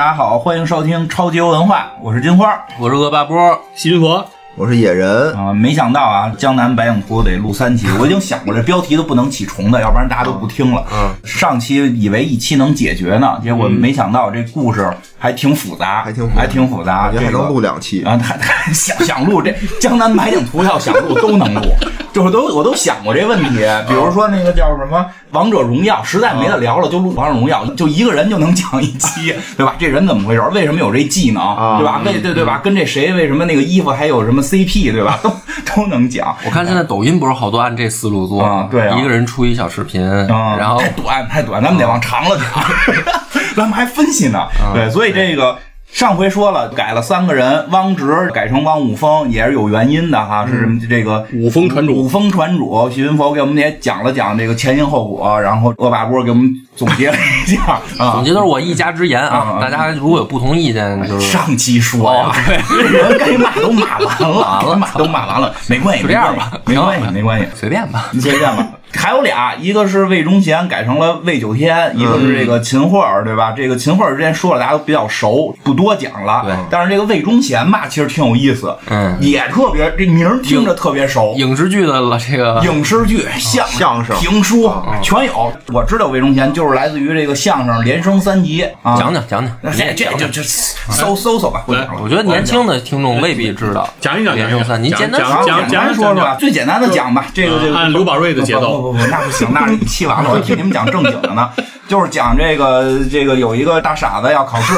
大家好，欢迎收听超级游文化，我是金花。我是恶霸波，西云佛，我是野人，啊、没想到啊，江南白影图得录三期，我已经想过这标题都不能起重的，要不然大家都不听了。嗯，上期以为一期能解决呢，结果没想到这故事还挺复杂，还挺复杂还挺复杂，感觉还能录两期。啊，还还想 想录这江南百景图要想录都能录，就是都我都想过这问题，比如说那个叫什么王者荣耀，实在没得聊了就录王者荣耀，就一个人就能讲一期，对吧？这人怎么回事？为什么有这技能，对吧？为对对吧？跟这谁为什么那个衣服还有什么 CP，对吧？都都能讲。我看现在抖音不是好多按这思路做啊对啊一个人出一小视频，啊，然后太短太短，咱们得往长了讲，咱们还分析呢。对，所以这个。上回说了，改了三个人，汪直改成汪武峰也是有原因的哈，是这个五峰船主五峰船主，徐云佛给我们也讲了讲这个前因后果，然后恶霸波给我们总结了一下 啊总。结都是我一家之言啊啊，大家如果有不同意见，就是上期说呀哦，对 人该骂都骂完了，该骂都骂完了，没关系，就这样吧没关系，没关系，随便吧。你随便吧。还有俩，一个是魏忠贤改成了魏九天，一个是这个秦桧儿，对吧？这个秦桧儿之前说了，大家都比较熟，不多讲了。对但是这个魏忠贤吧，其实挺有意思，嗯也特别这名儿听着特别熟。影视剧的了这个影视剧、相相声评书全有。我知道魏忠贤就是来自于这个相声连升三级啊。讲讲讲讲，那这这就就搜搜搜吧，不讲了。我觉得年轻的听众未必知道。讲一讲连升三，您讲简单讲讲简单说说吧，最简单的讲吧。这个这个按刘宝瑞的节奏不不那不行，那是 你气完了，我听你们讲正经的呢。就是讲这个这个有一个大傻子要考试，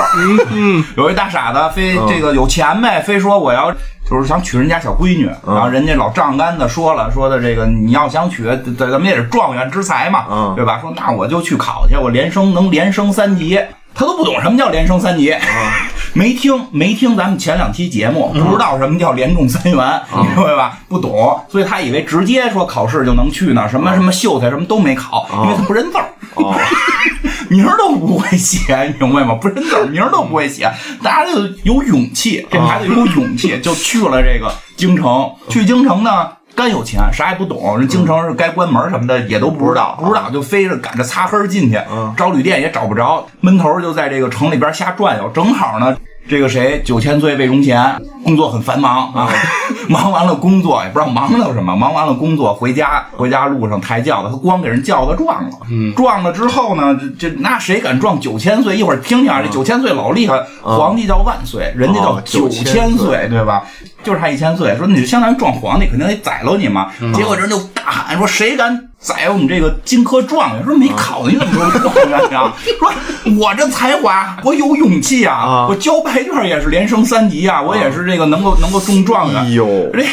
嗯，有一大傻子非这个有钱呗，非说我要就是想娶人家小闺女，然后人家老丈杆子说了说的这个你要想娶，咱咱们也是状元之才嘛，嗯对吧？说那我就去考去，我连升能连升三级。他都不懂什么叫连升三级，没听没听咱们前两期节目，不知道什么叫连中三元，明白吧？不懂，所以他以为直接说考试就能去呢，什么什么秀才什么都没考，因为他不认字儿。哦，名儿都不会写，明白吗？不认字儿，名儿都不会写，大家就有勇气，这孩子有勇气，就去了这个京城。去京城呢，干有钱，啥也不懂，人京城是该关门什么的也都不知道，不知道就非着赶着擦黑进去，找旅店也找不着，闷头就在这个城里边瞎转悠。正好呢，这个谁九千岁魏忠贤工作很繁忙啊，忙完了工作也不知道忙到什么，忙完了工作回家，回家路上抬轿子，他光给人轿子撞了，嗯，撞了之后呢，这这那谁敢撞九千岁？一会儿听听啊，这九千岁老厉害，皇帝叫万岁，人家叫哦九千岁，对吧？就是他一千岁，说你就相当于撞皇帝，肯定得宰了你嘛。结果人就大喊说：“谁敢宰我们这个金科状元？”说没考你怎么说状元呀？说我这才华，我有勇气啊，啊我交白卷也是连升三级啊，我也是这个能够能够中状元。哎呦这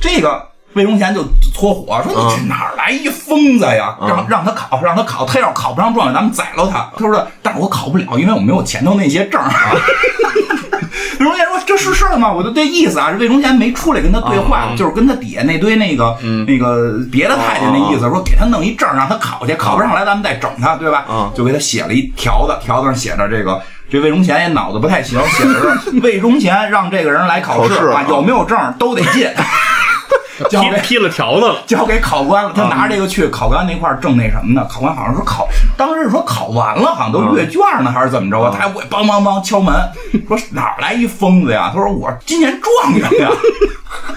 这个魏忠贤就搓火说：“你这哪儿来一疯子呀？让让他考，让他考，他要考不上状元，咱们宰了他。”他说：“但是我考不了，因为我没有前头那些证儿。”魏忠贤说：“这是事儿吗？我就这意思啊。”魏忠贤没出来跟他对话，就是跟他底下那堆那个、那个别的太监那意思，说给他弄一证儿让他考去，考不上来咱们再整他，对吧？嗯就给他写了一条子，条子上写着这个。这魏忠贤也脑子不太行，写的是 魏忠贤让这个人来考试啊，考试啊有没有证儿都得进。交给踢踢了条子了，交给考官了，他拿着这个去考官那块儿正那什么呢？考官好像说考，当时是说考完了，好像都阅卷呢，还是怎么着啊？他还会梆梆梆敲门，说哪儿来一疯子呀？他说我今年状元呀。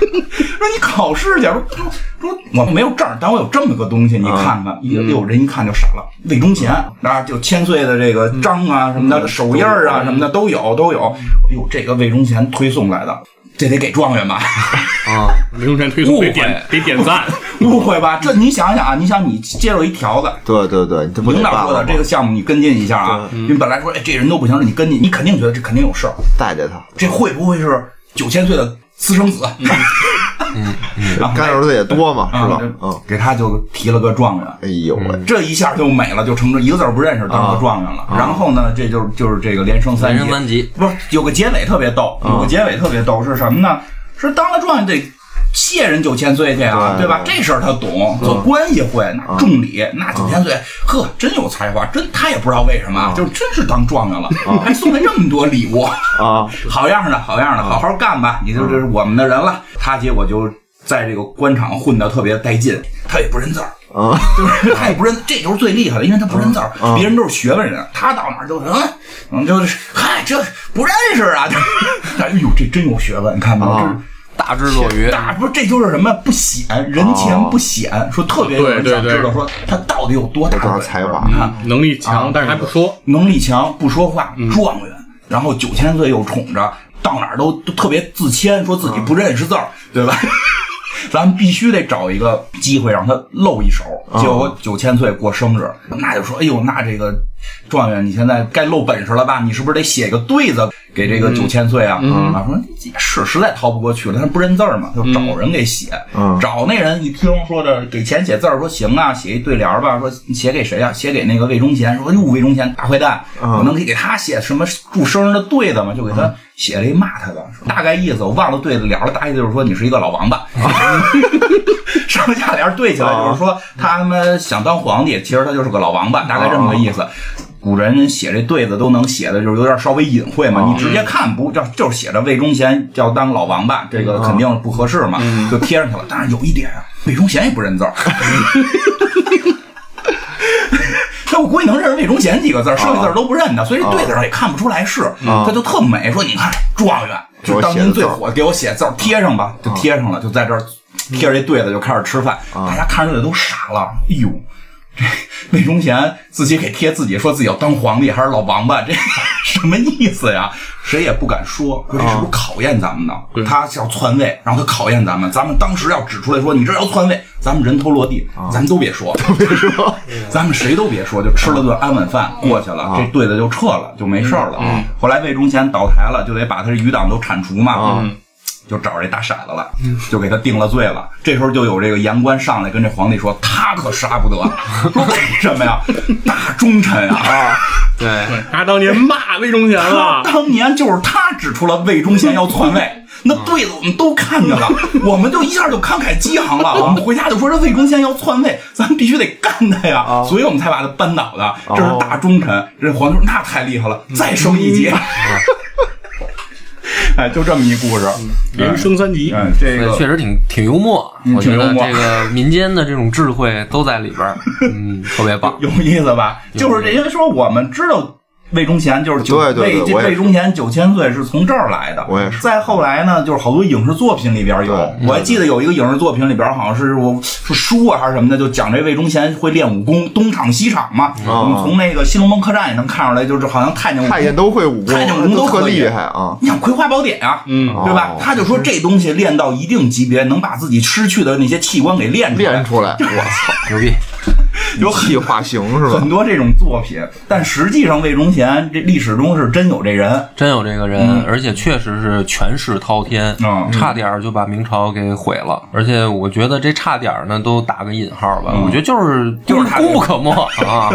说你考试去，说说我没有证，但我有这么个东西，你看看。一个哟，人一看就傻了，魏忠贤啊，就千岁的这个章啊什么的，手印啊什么的都有都有。哎呦，这个魏忠贤推送来的，这得给状元吧？啊，刘忠贤推送得点得点赞，误会吧？这你想想啊，你想你接受一条子，对对对，这不领导说的？这个项目你跟进一下啊，因为本来说哎这人都不行，你跟进，你肯定觉得这肯定有事儿，带带他，这会不会是九千岁的私生子？然后干儿子也多嘛，是吧？嗯，给他就提了个状元。哎呦喂，这一下就美了，就成这一个字儿不认识，当个状元了。然后呢，这就是就是这个连升三级，连升三级不是有个结尾特别逗，有个结尾特别逗是什么呢？是当了状元得谢人九千岁去啊，对对吧？这事儿他懂，做关系会，那重礼，那九千岁，呵，真有才华，真他也不知道为什么，就是真是当状元了，还送了这么多礼物，啊，好样的，好样的，好好干吧，你就是我们的人了。他结果就在这个官场混得特别带劲，他也不认字儿，啊，就是他也不认，这就是最厉害的，因为他不认字儿，别人都是学问人，他到哪儿就嗯嗯，就是嗨，这不认识啊，就 哎呦，这真有学问，你看没有？这是啊大智若愚，大不是，这就是什么不显人前不显，说特别有人想对对对知道说他到底有多大有多少本事才华能力强，但是还不说。能力强，不说话，状元，然后九千岁又宠着，到哪儿都都特别自谦，说自己不认识字儿，对吧？咱们必须得找一个机会让他露一手。结果九千岁过生日，那就说：“哎呦，那这个状元，你现在该露本事了吧？你是不是得写个对子给这个九千岁啊？”啊，说也是，实在逃不过去了，他不认字儿嘛，就找人给写。嗯找那人一听说这给钱写字儿，说行啊，写一对联儿吧。说你写给谁啊？写给那个魏忠贤。说哟，魏忠贤大坏蛋，嗯我能给给他写什么祝生日的对子吗？就给他写了一骂他的，大概意思我忘了对子联了，大概意就是说你是一个老王八。上下联对起来就是说他他妈想当皇帝，其实他就是个老王八，大概这么个意思。古人写这对子都能写的，就是有点稍微隐晦嘛。你直接看不就就是写着魏忠贤要当老王八，这个肯定不合适嘛，就贴上去了。但是有一点啊，魏忠贤也不认字儿。他我估计能认识魏忠贤几个字儿，剩下字儿都不认的，所以这对子上也看不出来是，他就特美。说你看状元，就当今最火，给我写字儿贴上吧，就贴上了，就在这儿贴着这对子就开始吃饭，大家看着这都傻了，哎呦。这魏忠贤自己给贴自己，说自己要当皇帝，还是老王八，这 什么意思呀？谁也不敢说，说这是不是考验咱们呢？他要篡位，然后他考验咱们，咱们当时要指出来说你这要篡位，咱们人头落地，咱们都别说，都别说，咱们谁都别说，就吃了顿安稳饭过去了，这对子就撤了，就没事儿了。后来魏忠贤倒台了，就得把他这余党都铲除嘛。嗯就找着这大傻子了，就给他定了罪了。这时候就有这个言官上来跟这皇帝说，他可杀不得。说为什么呀？大忠臣啊！对，他当年骂魏忠贤了，当年就是他指出了魏忠贤要篡位，那对子我们都看见了，我们就一下就慷慨激昂了。我们回家就说这魏忠贤要篡位，咱们必须得干他呀，所以我们才把他扳倒的。这是大忠臣。这皇帝说那太厉害了，再升一级。哎，就这么一故事。连升三级。嗯，这个确实挺挺幽默，嗯我觉得这个民间的这种智慧都在里边儿，嗯，特别棒。有意思吧？就是这，因为说我们知道魏忠贤就是九魏魏忠贤九千岁是从这儿来的。我也是再后来呢，就是好多影视作品里边有，我还记得有一个影视作品里边好像是我是书啊还是什么的，就讲这魏忠贤会练武功，东厂西厂嘛。我们从那个《新龙门客栈》也能看出来，就是好像太监太监都会武功，太监武功都可厉害啊！你想《葵花宝典》啊，嗯对吧哦？他就说这东西练到一定级别，能把自己失去的那些器官给练出来练。出来，我操，牛逼！有一气化形是吧很？多这种作品，但实际上魏忠贤这历史中是真有这人。真有这个人，而且确实是权势滔天，嗯差点儿就把明朝给毁了。而且我觉得这差点儿呢，都打个引号吧。嗯我觉得就是就是功不可没啊，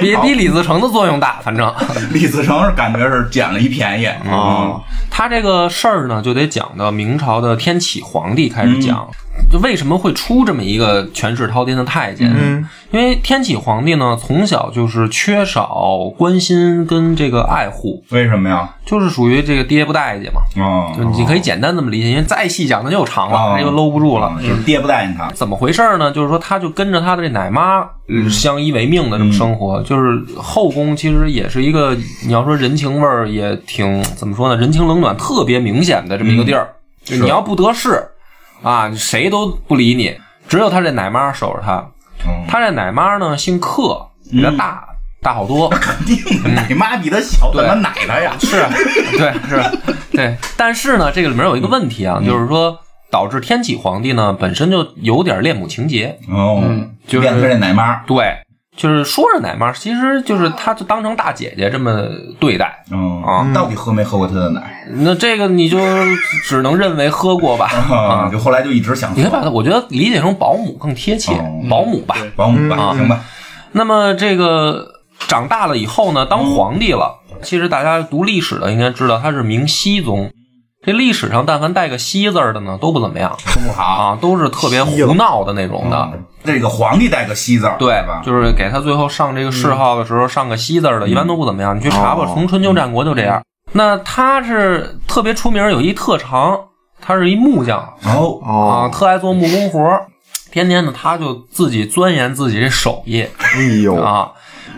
比 比李自成的作用大，反正。李自成是感觉是捡了一便宜嗯啊，他这个事儿呢，就得讲到明朝的天启皇帝开始讲，就为什么会出这么一个权势滔天的太监？嗯，因为天启皇帝呢，从小就是缺少关心跟这个爱护，为什么呀？就是属于这个爹不待见嘛。哦就你可以简单这么理解，因为再细讲那就长啊了，这就搂不住了。就是爹不待见他。怎么回事呢？就是说，他就跟着他的这奶妈呃相依为命的这么生活。就是后宫其实也是一个，你要说人情味儿也挺怎么说呢？人情冷暖特别明显的这么一个地儿。就你要不得势啊，谁都不理你，只有他这奶妈守着他。嗯他这奶妈呢姓克，比他大、大好多。肯定的，奶妈比他小，怎么奶奶呀？是，对，是，对。但是呢，这个里面有一个问题啊，就是说导致天启皇帝呢本身就有点恋母情节。哦，就是这奶妈。对，就是说是奶妈，其实就是她就当成大姐姐这么对待。嗯啊到底喝没喝过她的奶？那这个你就只能认为喝过吧。啊，就后来就一直想喝你可以把它，我觉得理解成保姆更贴切，哦保姆吧。保姆吧，行吧？那么这个长大了以后呢，当皇帝了，其实大家读历史的应该知道他是明熹宗。这历史上但凡带个“西”字儿的呢，都不怎么样不好。啊，都是特别胡闹的那种的。这个皇帝带个西字儿，对吧？就是给他最后上这个谥号的时候上个“西”字儿的，一般都不怎么样。你去查吧，哦从春秋战国就这样。那他是特别出名，有一特长，他是一木匠哦，啊，哦，特爱做木工活儿天天呢他就自己钻研自己这手艺哎呦，啊，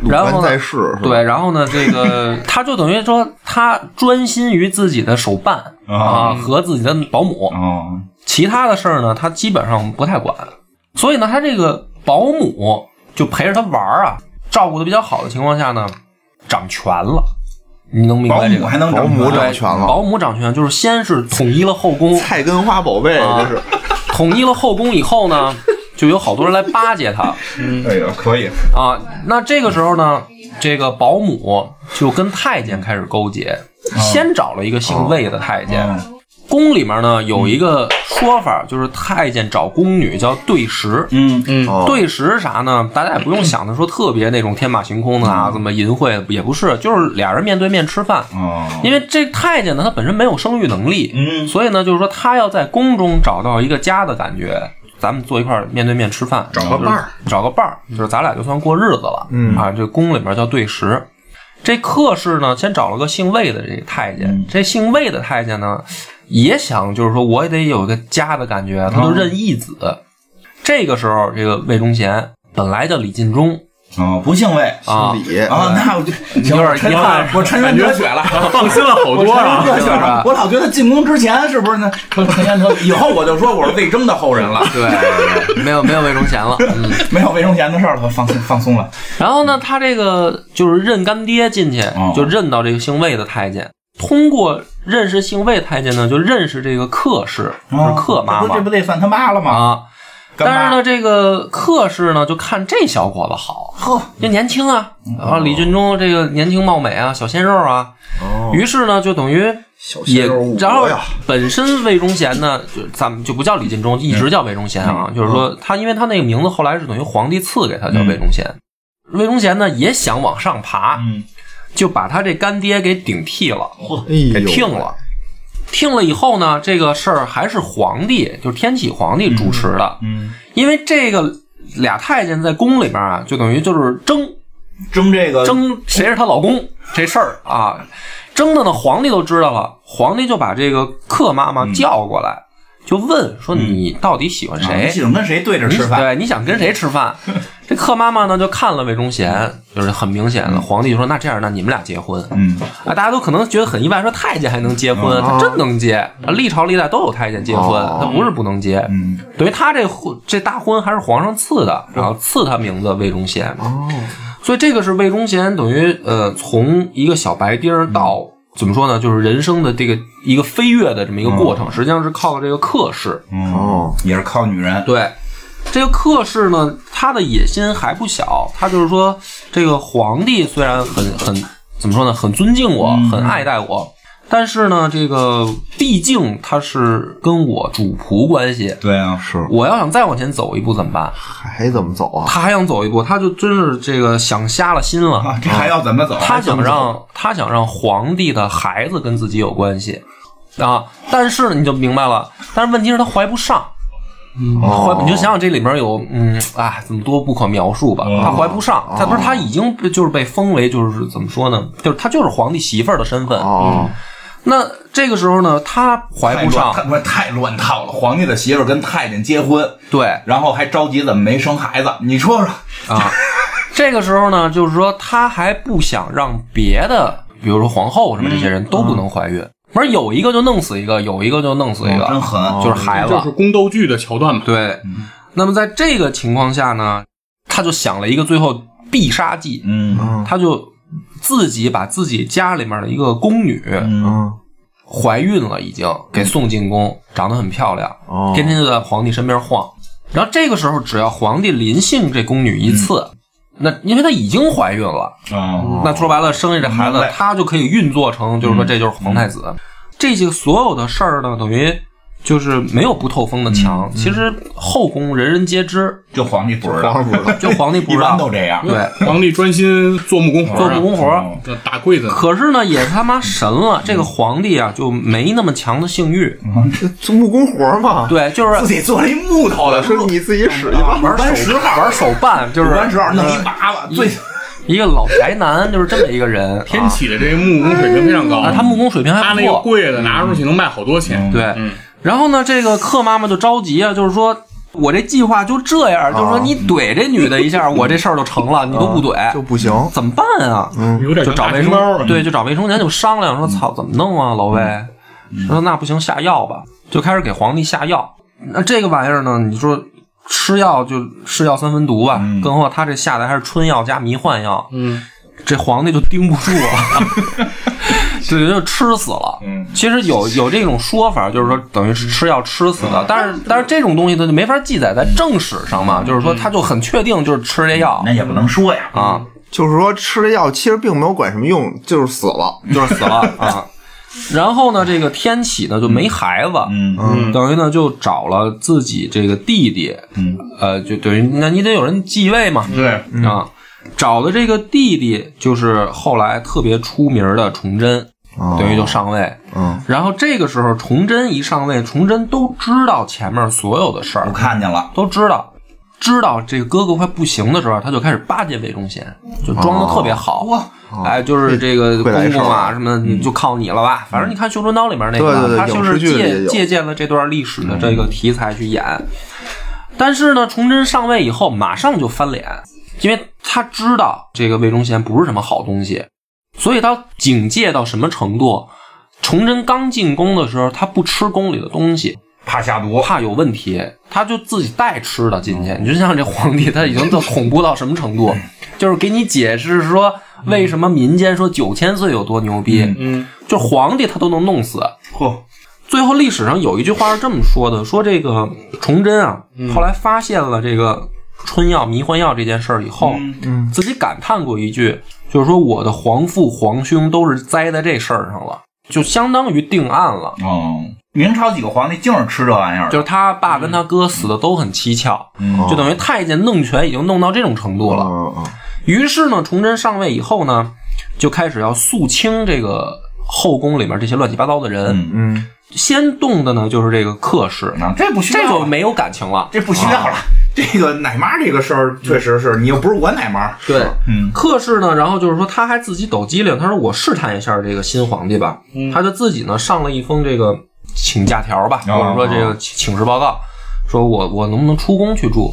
然后呢在世是？对，然后呢，这个 他就等于说他专心于自己的手办啊和自己的保姆，哦，其他的事儿呢，他基本上不太管。所以呢，他这个保姆就陪着他玩儿啊，照顾的比较好的情况下呢，掌权了。你能明白这个？姆还能保姆掌掌权了保姆掌权就是先是统一了后宫，菜根花宝贝，啊这是统一了后宫以后呢，就有好多人来巴结他 哎呀，可以，啊。那这个时候呢，这个保姆就跟太监开始勾结，先找了一个姓魏的太监。嗯宫里面呢有一个说法，就是太监找宫女叫对食。嗯嗯，哦对食是啥呢？大家也不用想的说特别那种天马行空的啊，怎么淫秽也不是，就是俩人面对面吃饭。哦，因为这太监呢，他本身没有生育能力，嗯所以呢，就是说他要在宫中找到一个家的感觉，咱们坐一块儿面对面吃饭，找个伴儿，找个伴儿，就是咱俩就算过日子了。嗯啊，这宫里面叫对食。这客氏呢，先找了个姓魏的这个太监，嗯这姓魏的太监呢，也想就是说我也得有一个家的感觉，他就认义子。这个时候，这个魏忠贤本来叫李进忠哦，不姓魏姓，李啊，那我就有点遗憾我沉冤得雪了。放心了好多啊。我老觉得进宫之前是不是那沉冤得雪？以后我就说我是魏征的后人了，对，没有没有魏忠贤了，嗯。没有魏忠贤的事儿了，放松放松了。然后呢，他这个就是认干爹进去哦，就认到这个姓魏的太监。通过认识姓魏太监呢，就认识这个客氏，是客妈妈这不这不得算他妈了吗？啊。但是呢，这个客氏呢，就看这小伙子好，呵，这年轻啊，啊，李俊忠这个年轻貌美啊，小鲜肉啊，哦，于是呢，就等于也然后，本身魏忠贤呢，就咱们就不叫李进忠，一直叫魏忠贤啊。就是说他，因为他那个名字后来是等于皇帝赐给他，叫魏忠贤。魏忠贤呢也想往上爬，嗯，就把他这干爹给顶替了，给听了。听了以后呢，这个事儿还是皇帝，就是天启皇帝主持的。嗯，因为这个俩太监在宫里边啊，就等于就是争争这个争谁是她老公这事儿啊，争的呢，皇帝都知道了，皇帝就把这个克妈妈叫过来，就问说你到底喜欢谁？啊你想跟谁对着吃饭？对，你想跟谁吃饭？这客妈妈呢就看了魏忠贤，就是很明显的，皇帝就说那这样，那你们俩结婚。嗯，啊，大家都可能觉得很意外，说太监还能结婚，他真能结。啊历朝历代都有太监结婚，哦他不是不能结。嗯，等于他这婚这大婚还是皇上赐的，然后赐他名字魏忠贤。哦，所以这个是魏忠贤等于呃从一个小白丁儿到。怎么说呢？就是人生的这个一个飞跃的这么一个过程，实际上是靠这个克氏。嗯哦，也是靠女人。对，这个克氏呢，他的野心还不小。他就是说，这个皇帝虽然很很怎么说呢，很尊敬我，嗯很爱戴我，但是呢，这个毕竟他是跟我主仆关系。对啊，是我要想再往前走一步怎么办？还怎么走啊？他还想走一步，他就真是这个想瞎了心了。啊，这还要怎么走？他想让他想让皇帝的孩子跟自己有关系啊，但是呢，你就明白了。但是问题是他怀不上，怀哦你就想想这里面有嗯啊，怎么多不可描述吧？他怀不上，他不是他已经就是被封为就是怎么说呢？就是他就是皇帝媳妇儿的身份。哦，那这个时候呢，他怀不上太，乱太太乱套了。皇帝的媳妇跟太监结婚，对然后还着急怎么没生孩子？你说说，啊，这个时候呢，就是说他还不想让别的，比如说皇后什么这些人都不能怀孕，不是有一个就弄死一个，有一个就弄死一个，真狠。就是孩子。就是宫斗剧的桥段嘛。对，那么在这个情况下呢，他就想了一个最后必杀技，嗯嗯他就自己把自己家里面的一个宫女嗯。嗯，怀孕了，已经给送进宫，长得很漂亮，哦。天天就在皇帝身边晃。然后这个时候，只要皇帝临幸这宫女一次，那因为她已经怀孕了，啊，那说白了，生下这孩子明白，他就可以运作成，就是说这就是皇太子。这些所有的事儿呢，等于就是没有不透风的墙。其实后宫人人皆知，就皇帝不知道皇上，不知道，就皇帝不一知道。般都这样。对，皇帝专心做木工活做，木工活儿。嗯这打柜子。可是呢，也他妈神了，这个皇帝啊，就没那么强的性欲。这做木工活嘛，对，就是自己做了一木头的，说你自己使去吧。玩手玩十号，玩手办，就是玩十号弄一娃娃，最一个老宅男，就是这么一个人。天启的这个木工水平非常高啊，他木工水平他那个还不错。柜子拿出去能卖好多钱。对，然后呢，这个克妈妈就着急啊，就是说我这计划就这样，就是说你怼这女的一下，我这事儿就成了，你都不怼，就不行。怎么办啊？有点就找卫生。对，就找卫生间就商量说，操，怎么弄啊，老魏？说那不行，下药吧，就开始给皇帝下药。那这个玩意儿呢，你说吃药就是药三分毒吧，更何况他这下的还是春药加迷幻药，嗯，这皇帝就盯不住了，对，就吃死了。嗯其实有有这种说法，就是说等于是吃药吃死的，但是但是这种东西它就没法记载在正史上嘛，就是说他就很确定就是吃这药那也不能说呀。啊，就是说吃这药其实并没有管什么用，就是死了。就是死了啊。然后呢，这个天启呢就没孩子，嗯嗯等于呢就找了自己这个弟弟，嗯，呃，就等于那你得有人继位嘛，对，啊，找的这个弟弟就是后来特别出名的崇祯，哦等于就上位。嗯然后这个时候崇祯一上位，崇祯都知道前面所有的事我儿，看见了。都知道。知道这个哥哥快不行的时候，他就开始巴结魏忠贤，就装的特别好。哇，哎，就是这个公公啊，什么的就靠你了吧。反正你看《绣春刀》里面那个，他就是借借鉴了这段历史的这个题材去演。但是呢，崇祯上位以后，马上就翻脸，因为他知道这个魏忠贤不是什么好东西，所以他警戒到什么程度？崇祯刚进宫的时候，他不吃宫里的东西，怕下毒。怕有问题，他就自己带吃的进去。你就像这皇帝，他已经都恐怖到什么程度？就是给你解释说为什么民间说九千岁有多牛逼，嗯，就皇帝他都能弄死。嚯，最后历史上有一句话是这么说的：说这个崇祯啊，后来发现了这个春药、迷幻药这件事儿以后，嗯自己感叹过一句，就是说我的皇父皇兄都是栽在这事儿上了，就相当于定案了。哦，明朝几个皇帝净是吃这玩意儿。就是他爸跟他哥死的都很蹊跷，嗯就等于太监弄权已经弄到这种程度了。嗯嗯于是呢，崇祯上位以后呢，就开始要肃清这个后宫里面这些乱七八糟的人。嗯嗯先动的呢就是这个客氏，啊，这不需要，这就没有感情了。这不需要了。这个奶妈这个事儿确实是你又不是我奶妈。对，嗯。客氏呢，然后就是说他还自己抖机灵，他说我试探一下这个新皇帝吧，他就自己呢上了一封这个请假条吧，哦。或者说这个请请示报告，说我我能不能出宫去住。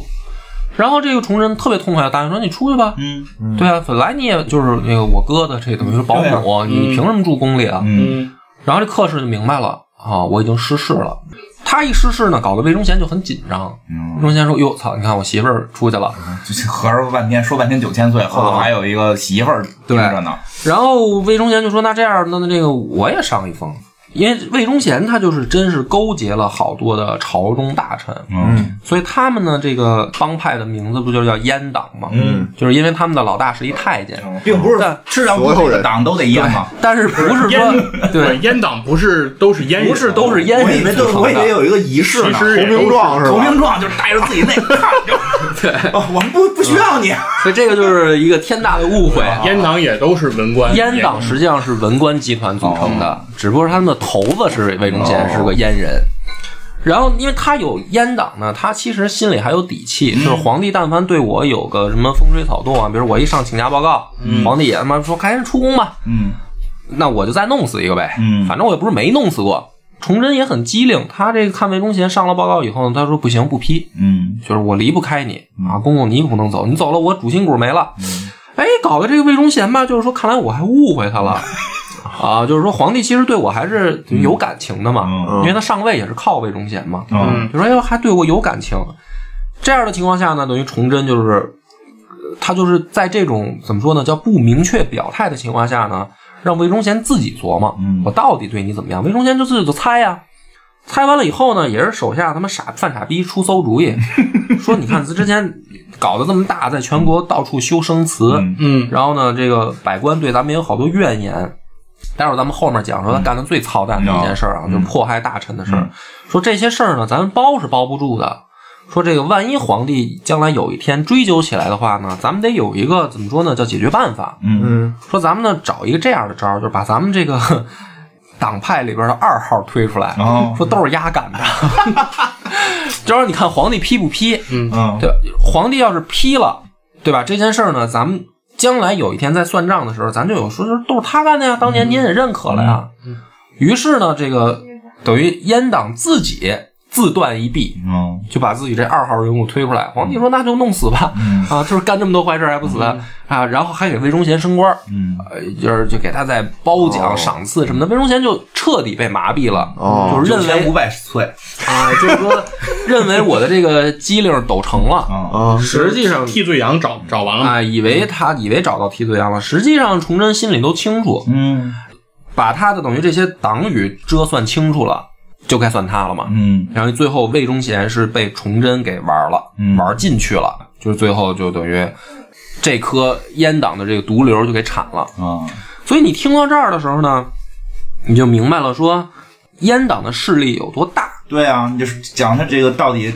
然后这个崇祯特别痛快答应说：“你出去吧。嗯。对啊，本来你也就是那个我哥的这等于是保姆，你凭什么住宫里啊？嗯。然后这客氏就明白了啊，我已经失势了。他一失势呢，搞得魏忠贤就很紧张。嗯魏忠贤说：“哟，操！你看我媳妇儿出去了。这合着半天说半天九千岁，后头还有一个媳妇儿盯着呢。”然后魏忠贤就说：“那这样，那那这个我也上一封，因为魏忠贤他就是真是勾结了好多的朝中大臣，嗯所以他们呢这个帮派的名字不就叫阉党吗？嗯，就是因为他们的老大是一太监，并不是但是让所有人党都得阉嘛。但是不是说对，阉党不是都是阉人，不是都是阉我以为都人组成的。我以为有一个仪式投名状是吧？投名状就是带着自己那 看就，对，哦我们不不需要你。所以这个就是一个天大的误会。阉党也都是文官，阉党实际上是文官集团组成的，只不过他们的头子是魏忠贤，是个阉人。然后，因为他有阉党呢，他其实心里还有底气，就是皇帝但凡对我有个什么风吹草动啊，比如我一上请假报告，皇帝也他妈说赶紧出宫吧，嗯那我就再弄死一个呗，嗯反正我也不是没弄死过。崇祯也很机灵，他这个看魏忠贤上了报告以后呢，他说不行，不批，嗯。就是我离不开你啊，公公你可不能走，你走了我主心骨没了。哎，搞得这个魏忠贤吧，就是说看来我还误会他了。啊，就是说皇帝其实对我还是有感情的嘛，嗯。因为他上位也是靠魏忠贤嘛，嗯。就说哎呦还对我有感情。这样的情况下呢，等于崇祯就是呃他就是在这种怎么说呢，叫不明确表态的情况下呢，让魏忠贤自己琢磨，嗯我到底对你怎么样？魏忠贤就自己就猜呀、猜完了以后呢，也是手下他妈傻犯傻逼出馊主意，说你看之前搞得这么大，在全国到处修生祠，嗯嗯然后呢，这个百官对咱们也有好多怨言。待会儿咱们后面讲说他干的最操蛋的一件事啊，就是迫害大臣的事儿。说这些事儿呢，咱们包是包不住的。说这个万一皇帝将来有一天追究起来的话呢，咱们得有一个怎么说呢，叫解决办法。嗯嗯说咱们呢找一个这样的招儿，就是把咱们这个 党派里边的二号推出来，哦说都是丫干的。就说你看皇帝批不批？嗯对吧？皇帝要是批了，对吧？这件事儿呢，咱们将来有一天在算账的时候，咱就有说，就是都是他干的呀，当年您也认可了呀。嗯于是呢，这个等于阉党自己自断一臂，嗯就把自己这二号人物推出来。皇帝说：“那就弄死吧，啊，就是干这么多坏事还不死啊！”然后还给魏忠贤升官呃，就是就给他在褒奖、哦赏赐什么的。魏忠贤就彻底被麻痹了，哦就是认为五百岁啊，就是说认为我的这个机灵抖成了。啊啊，实际上替罪羊找找完了，啊，以为他以为找到替罪羊了，实际上崇祯心里都清楚，嗯把他的等于这些党羽折算清楚了，就该算他了嘛。嗯然后最后魏忠贤是被崇祯给玩了，嗯玩进去了，就是最后就等于这颗阉党的这个毒瘤就给铲了。啊所以你听到这儿的时候呢，你就明白了说阉党的势力有多大。对啊，你就是讲他这个到底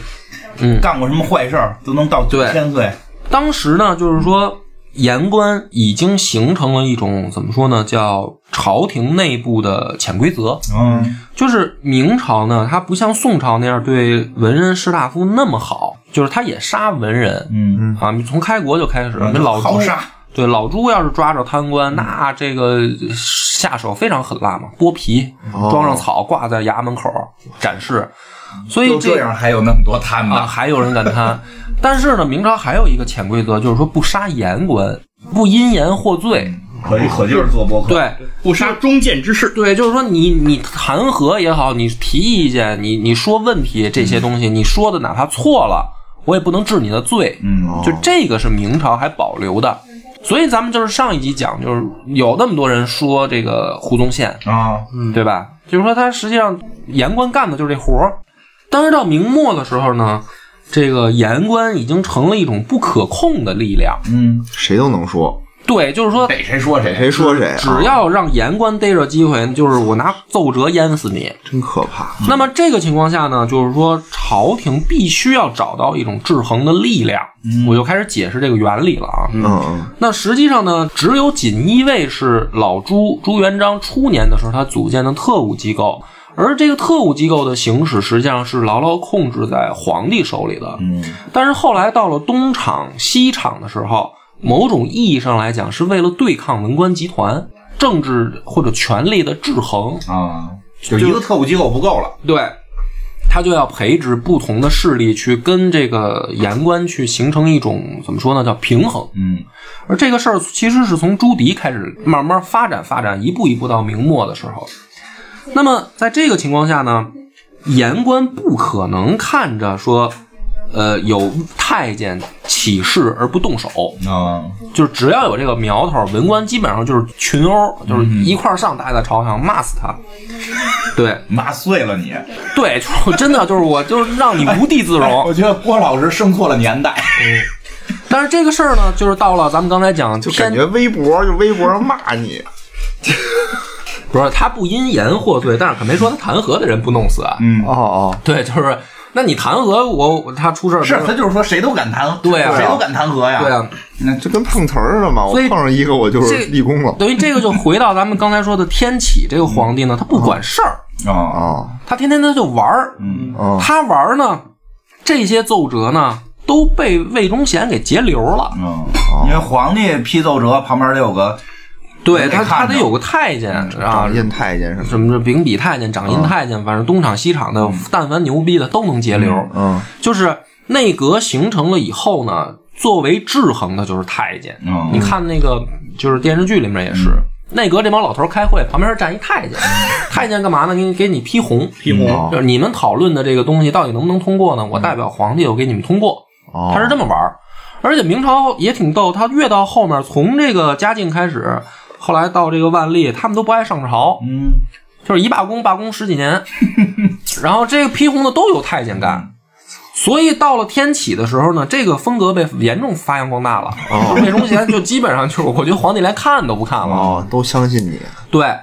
嗯干过什么坏事儿，都能到九对千岁。当时呢，就是说言官已经形成了一种怎么说呢，叫朝廷内部的潜规则。嗯就是明朝呢，它不像宋朝那样对文人士大夫那么好，就是他也杀文人。嗯，啊，你从开国就开始，那老朱对老朱要是抓着贪官，那这个下手非常狠辣嘛，剥皮，哦。装上草挂在衙门口展示，所以就这样还有那么多贪啊，的。还有人敢贪。但是呢，明朝还有一个潜规则，就是说不杀言官，不因言获罪。可以可劲儿做博客。，对不杀忠谏之士。对，就是说你你弹劾也好，你提意见，你你说问题这些东西，你说的哪怕错了，我也不能治你的罪。嗯就这个是明朝还保留的。所以咱们就是上一集讲，就是有那么多人说这个胡宗宪，啊，对吧？就是说他实际上言官干的就是这活儿。但是到明末的时候呢，这个言官已经成了一种不可控的力量。嗯，谁都能说，对，就是说，逮谁说谁。谁说谁啊，只要让言官逮着机会，就是我拿奏折淹死你。真可怕。那么这个情况下呢，就是说朝廷必须要找到一种制衡的力量。我就开始解释这个原理了啊。嗯嗯那实际上呢，只有锦衣卫是老朱朱元璋初年的时候他组建的特务机构，而这个特务机构的行使实际上是牢牢控制在皇帝手里的。嗯但是后来到了东厂、西厂的时候，某种意义上来讲，是为了对抗文官集团、政治或者权力的制衡。啊，就一个特务机构不够了。对，他就要培植不同的势力去跟这个言官去形成一种怎么说呢，叫平衡。嗯而这个事儿其实是从朱棣开始慢慢发展发展，一步一步到明末的时候。那么在这个情况下呢，言官不可能看着说，呃，有太监起事而不动手，啊，就是只要有这个苗头，文官基本上就是群殴，就是一块儿上，大家在朝上骂死他。对 骂碎了你。对，就 真的就是我就是让你无地自容。我觉得郭老师生错了年代。但是这个事儿呢，就是到了咱们刚才讲就感觉微博就微博上骂你，不是他不因言获罪，但是可没说他弹劾的人不弄死啊。嗯，哦哦，对，就是那你弹劾我，他出事儿是他就是说谁都敢弹，对啊谁都敢弹劾呀。对啊，那这跟碰瓷儿似的嘛。我所以碰上一个我就是立功了。等于这个就回到咱们刚才说的天启这个皇帝呢，他不管事儿，他天天他就玩儿，他玩儿呢，这些奏折呢都被魏忠贤给截流了。嗯，因为皇帝批奏折旁边得有个对他，他得有个太监啊掌，印太监什么的。什么秉笔太监、掌印太监，反正东厂西厂的，但凡牛逼的都能截流。嗯就是内阁形成了以后呢，作为制衡的就是太监。嗯你看那个就是电视剧里面也是，内阁这帮老头开会，旁边站一太监，太监干嘛呢？给你给你批红，批红哦就是你们讨论的这个东西到底能不能通过呢？我代表皇帝，我给你们通过。哦，他是这么玩儿。而且明朝也挺逗，他越到后面，从这个嘉靖开始，后来到这个万历，他们都不爱上朝，嗯就是一罢工罢工十几年，然后这个批红的都有太监干。所以到了天启的时候呢，这个风格被严重发扬光大了。就魏忠贤就基本上就是，我觉得皇帝连看都不看了。哦，都相信你。对，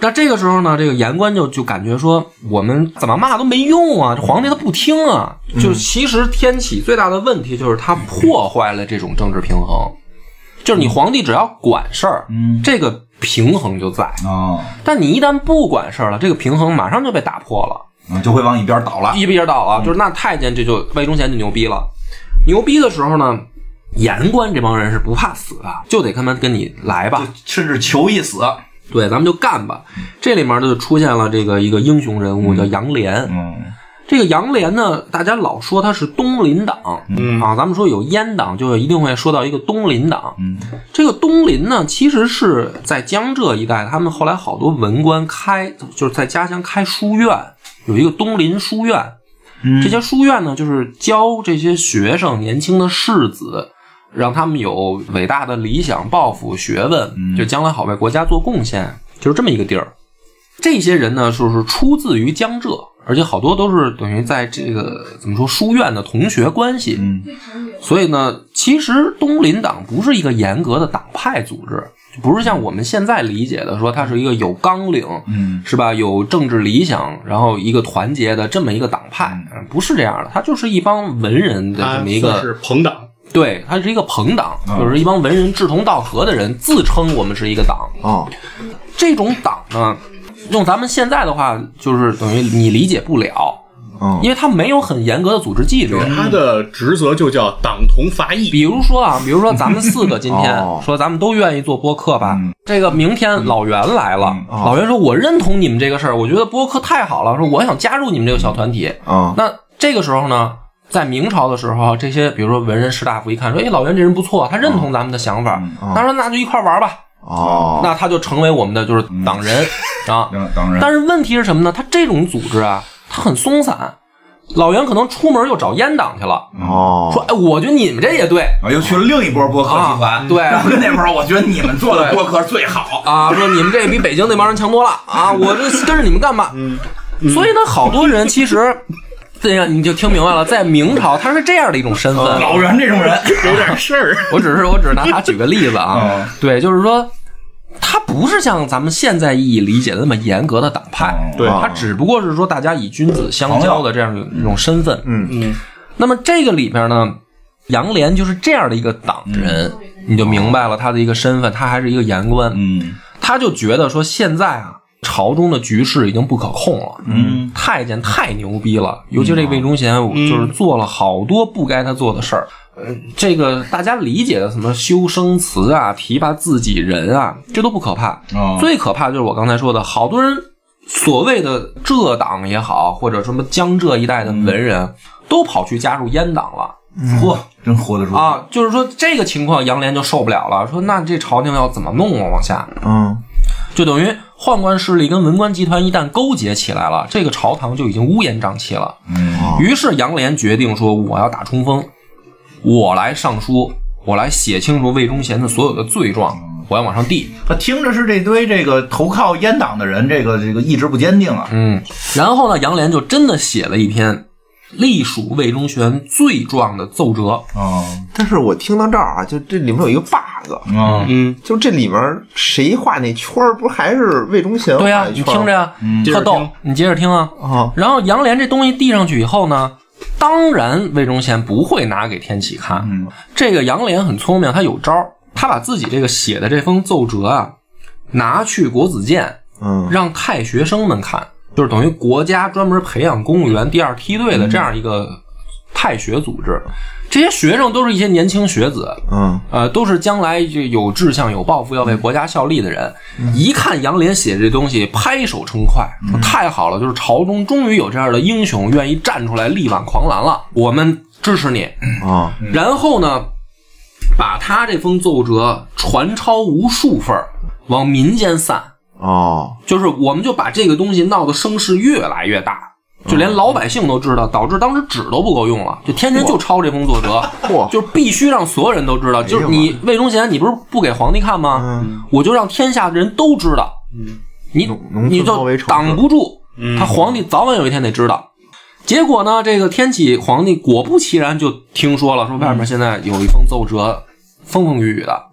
那这个时候呢，这个言官就就感觉说，我们怎么骂都没用啊，这皇帝他不听啊。就其实天启最大的问题就是他破坏了这种政治平衡，就是你皇帝只要管事儿，嗯这个平衡就在；啊，但你一旦不管事儿了，这个平衡马上就被打破了，嗯就会往一边倒了。一边倒啊，就是那太监这就魏忠贤就牛逼了，牛逼的时候呢。言官这帮人是不怕死的，就得他妈跟你来吧，甚至求一死。对，咱们就干吧。这里面就出现了这个一个英雄人物叫杨涟。嗯这个杨涟呢，大家老说他是东林党，嗯啊，咱们说有阉党，就一定会说到一个东林党。嗯这个东林呢，其实是在江浙一带，他们后来好多文官开，就是在家乡开书院，有一个东林书院。嗯这些书院呢，就是教这些学生、年轻的士子，让他们有伟大的理想、抱负、学问，就将来好为国家做贡献，就是这么一个地儿。这些人呢，就是出自于江浙，而且好多都是等于在这个怎么说书院的同学关系。嗯所以呢，其实东林党不是一个严格的党派组织，不是像我们现在理解的说它是一个有纲领，嗯是吧？有政治理想，然后一个团结的这么一个党派，嗯不是这样的，它就是一帮文人的这么一个，是朋党，对，它是一个朋党，嗯就是一帮文人志同道合的人，自称我们是一个党。哦，这种党呢，用咱们现在的话，就是等于你理解不了，嗯。因为他没有很严格的组织纪律。他的职责就叫党同伐异。比如说啊，比如说咱们四个今天 哦。说咱们都愿意做播客吧，嗯。这个明天老袁来了，哦。老袁说我认同你们这个事儿，我觉得播客太好了，说我想加入你们这个小团体。嗯。那这个时候呢，在明朝的时候，这些比如说文人士大夫一看说，哎，老袁这人不错，他认同咱们的想法，他说那就一块玩吧，哦，那他就成为我们的就是党人 啊。党人，但是问题是什么呢？他这种组织啊，他很松散。老袁可能出门又找阉党去了，哦，说：“哎，我觉得你们这也对啊，又去了另一波播客集团，啊对然后那边儿，我觉得你们做的 播客最好。啊，说你们这比北京那帮人强多了啊！我这跟着你们干吧。嗯所以呢，好多人其实 这样你就听明白了，在明朝他是这样的一种身份。老袁这种人，有点事儿，我只是我只是拿他举个例子啊嗯，对，就是说。他不是像咱们现在意义理解的那么严格的党派，嗯对他只不过是说大家以君子相交的这样一种身份。嗯嗯，那么这个里边呢，杨涟就是这样的一个党人，你就明白了他的一个身份，他还是一个言官。嗯他就觉得说现在啊，朝中的局势已经不可控了。嗯太监太牛逼了，尤其这魏忠贤，就是做了好多不该他做的事儿。呃，这个大家理解的什么修生祠啊、提拔自己人啊，这都不可怕。哦最可怕就是我刚才说的，好多人所谓的浙党也好，或者什么江浙一带的文人，都跑去加入阉党了。嚯，真活得住！啊，就是说这个情况，杨涟就受不了了，说那这朝廷要怎么弄啊？往下，嗯就等于宦官势力跟文官集团一旦勾结起来了，这个朝堂就已经乌烟瘴气了。嗯于是杨涟决定说，我要打冲锋，我来上书，我来写清楚魏忠贤的所有的罪状，我要往上递。他听着是这堆这个投靠阉党的人，这个这个意志不坚定啊。嗯，然后呢，杨涟就真的写了一篇隶属魏忠贤罪状的奏折。哦，但是我听到这儿啊，就这里面有一个 bug，嗯嗯，就这里面谁画那圈儿，不还是魏忠贤画对呀、那圈儿你听着呀，特逗接着听，你接着听啊。啊？然后杨涟这东西递上去以后呢，当然魏忠贤不会拿给天启看。嗯。这个杨涟很聪明，他有招儿，他把自己这个写的这封奏折啊，拿去国子监，嗯。让太学生们看，就是等于国家专门培养公务员第二梯队的这样一个太学组织。这些学生都是一些年轻学子，嗯呃，都是将来就有志向、有抱负，要为国家效力的人。一看杨涟写这东西，拍手称快，说太好了，就是朝中终于有这样的英雄愿意站出来力挽狂澜了，我们支持你。啊然后呢，把他这封奏折传抄无数份，往民间散。哦。就是我们就把这个东西闹得声势越来越大，就连老百姓都知道，导致当时纸都不够用了，就天天就抄这封奏折，嚯就是必须让所有人都知道。就是你魏忠贤，你不是不给皇帝看吗？嗯我就让天下的人都知道，你你就挡不住，他皇帝早晚有一天得知道。结果呢，这个天启皇帝果不其然就听说了，说外面现在有一封奏折，风风雨雨的。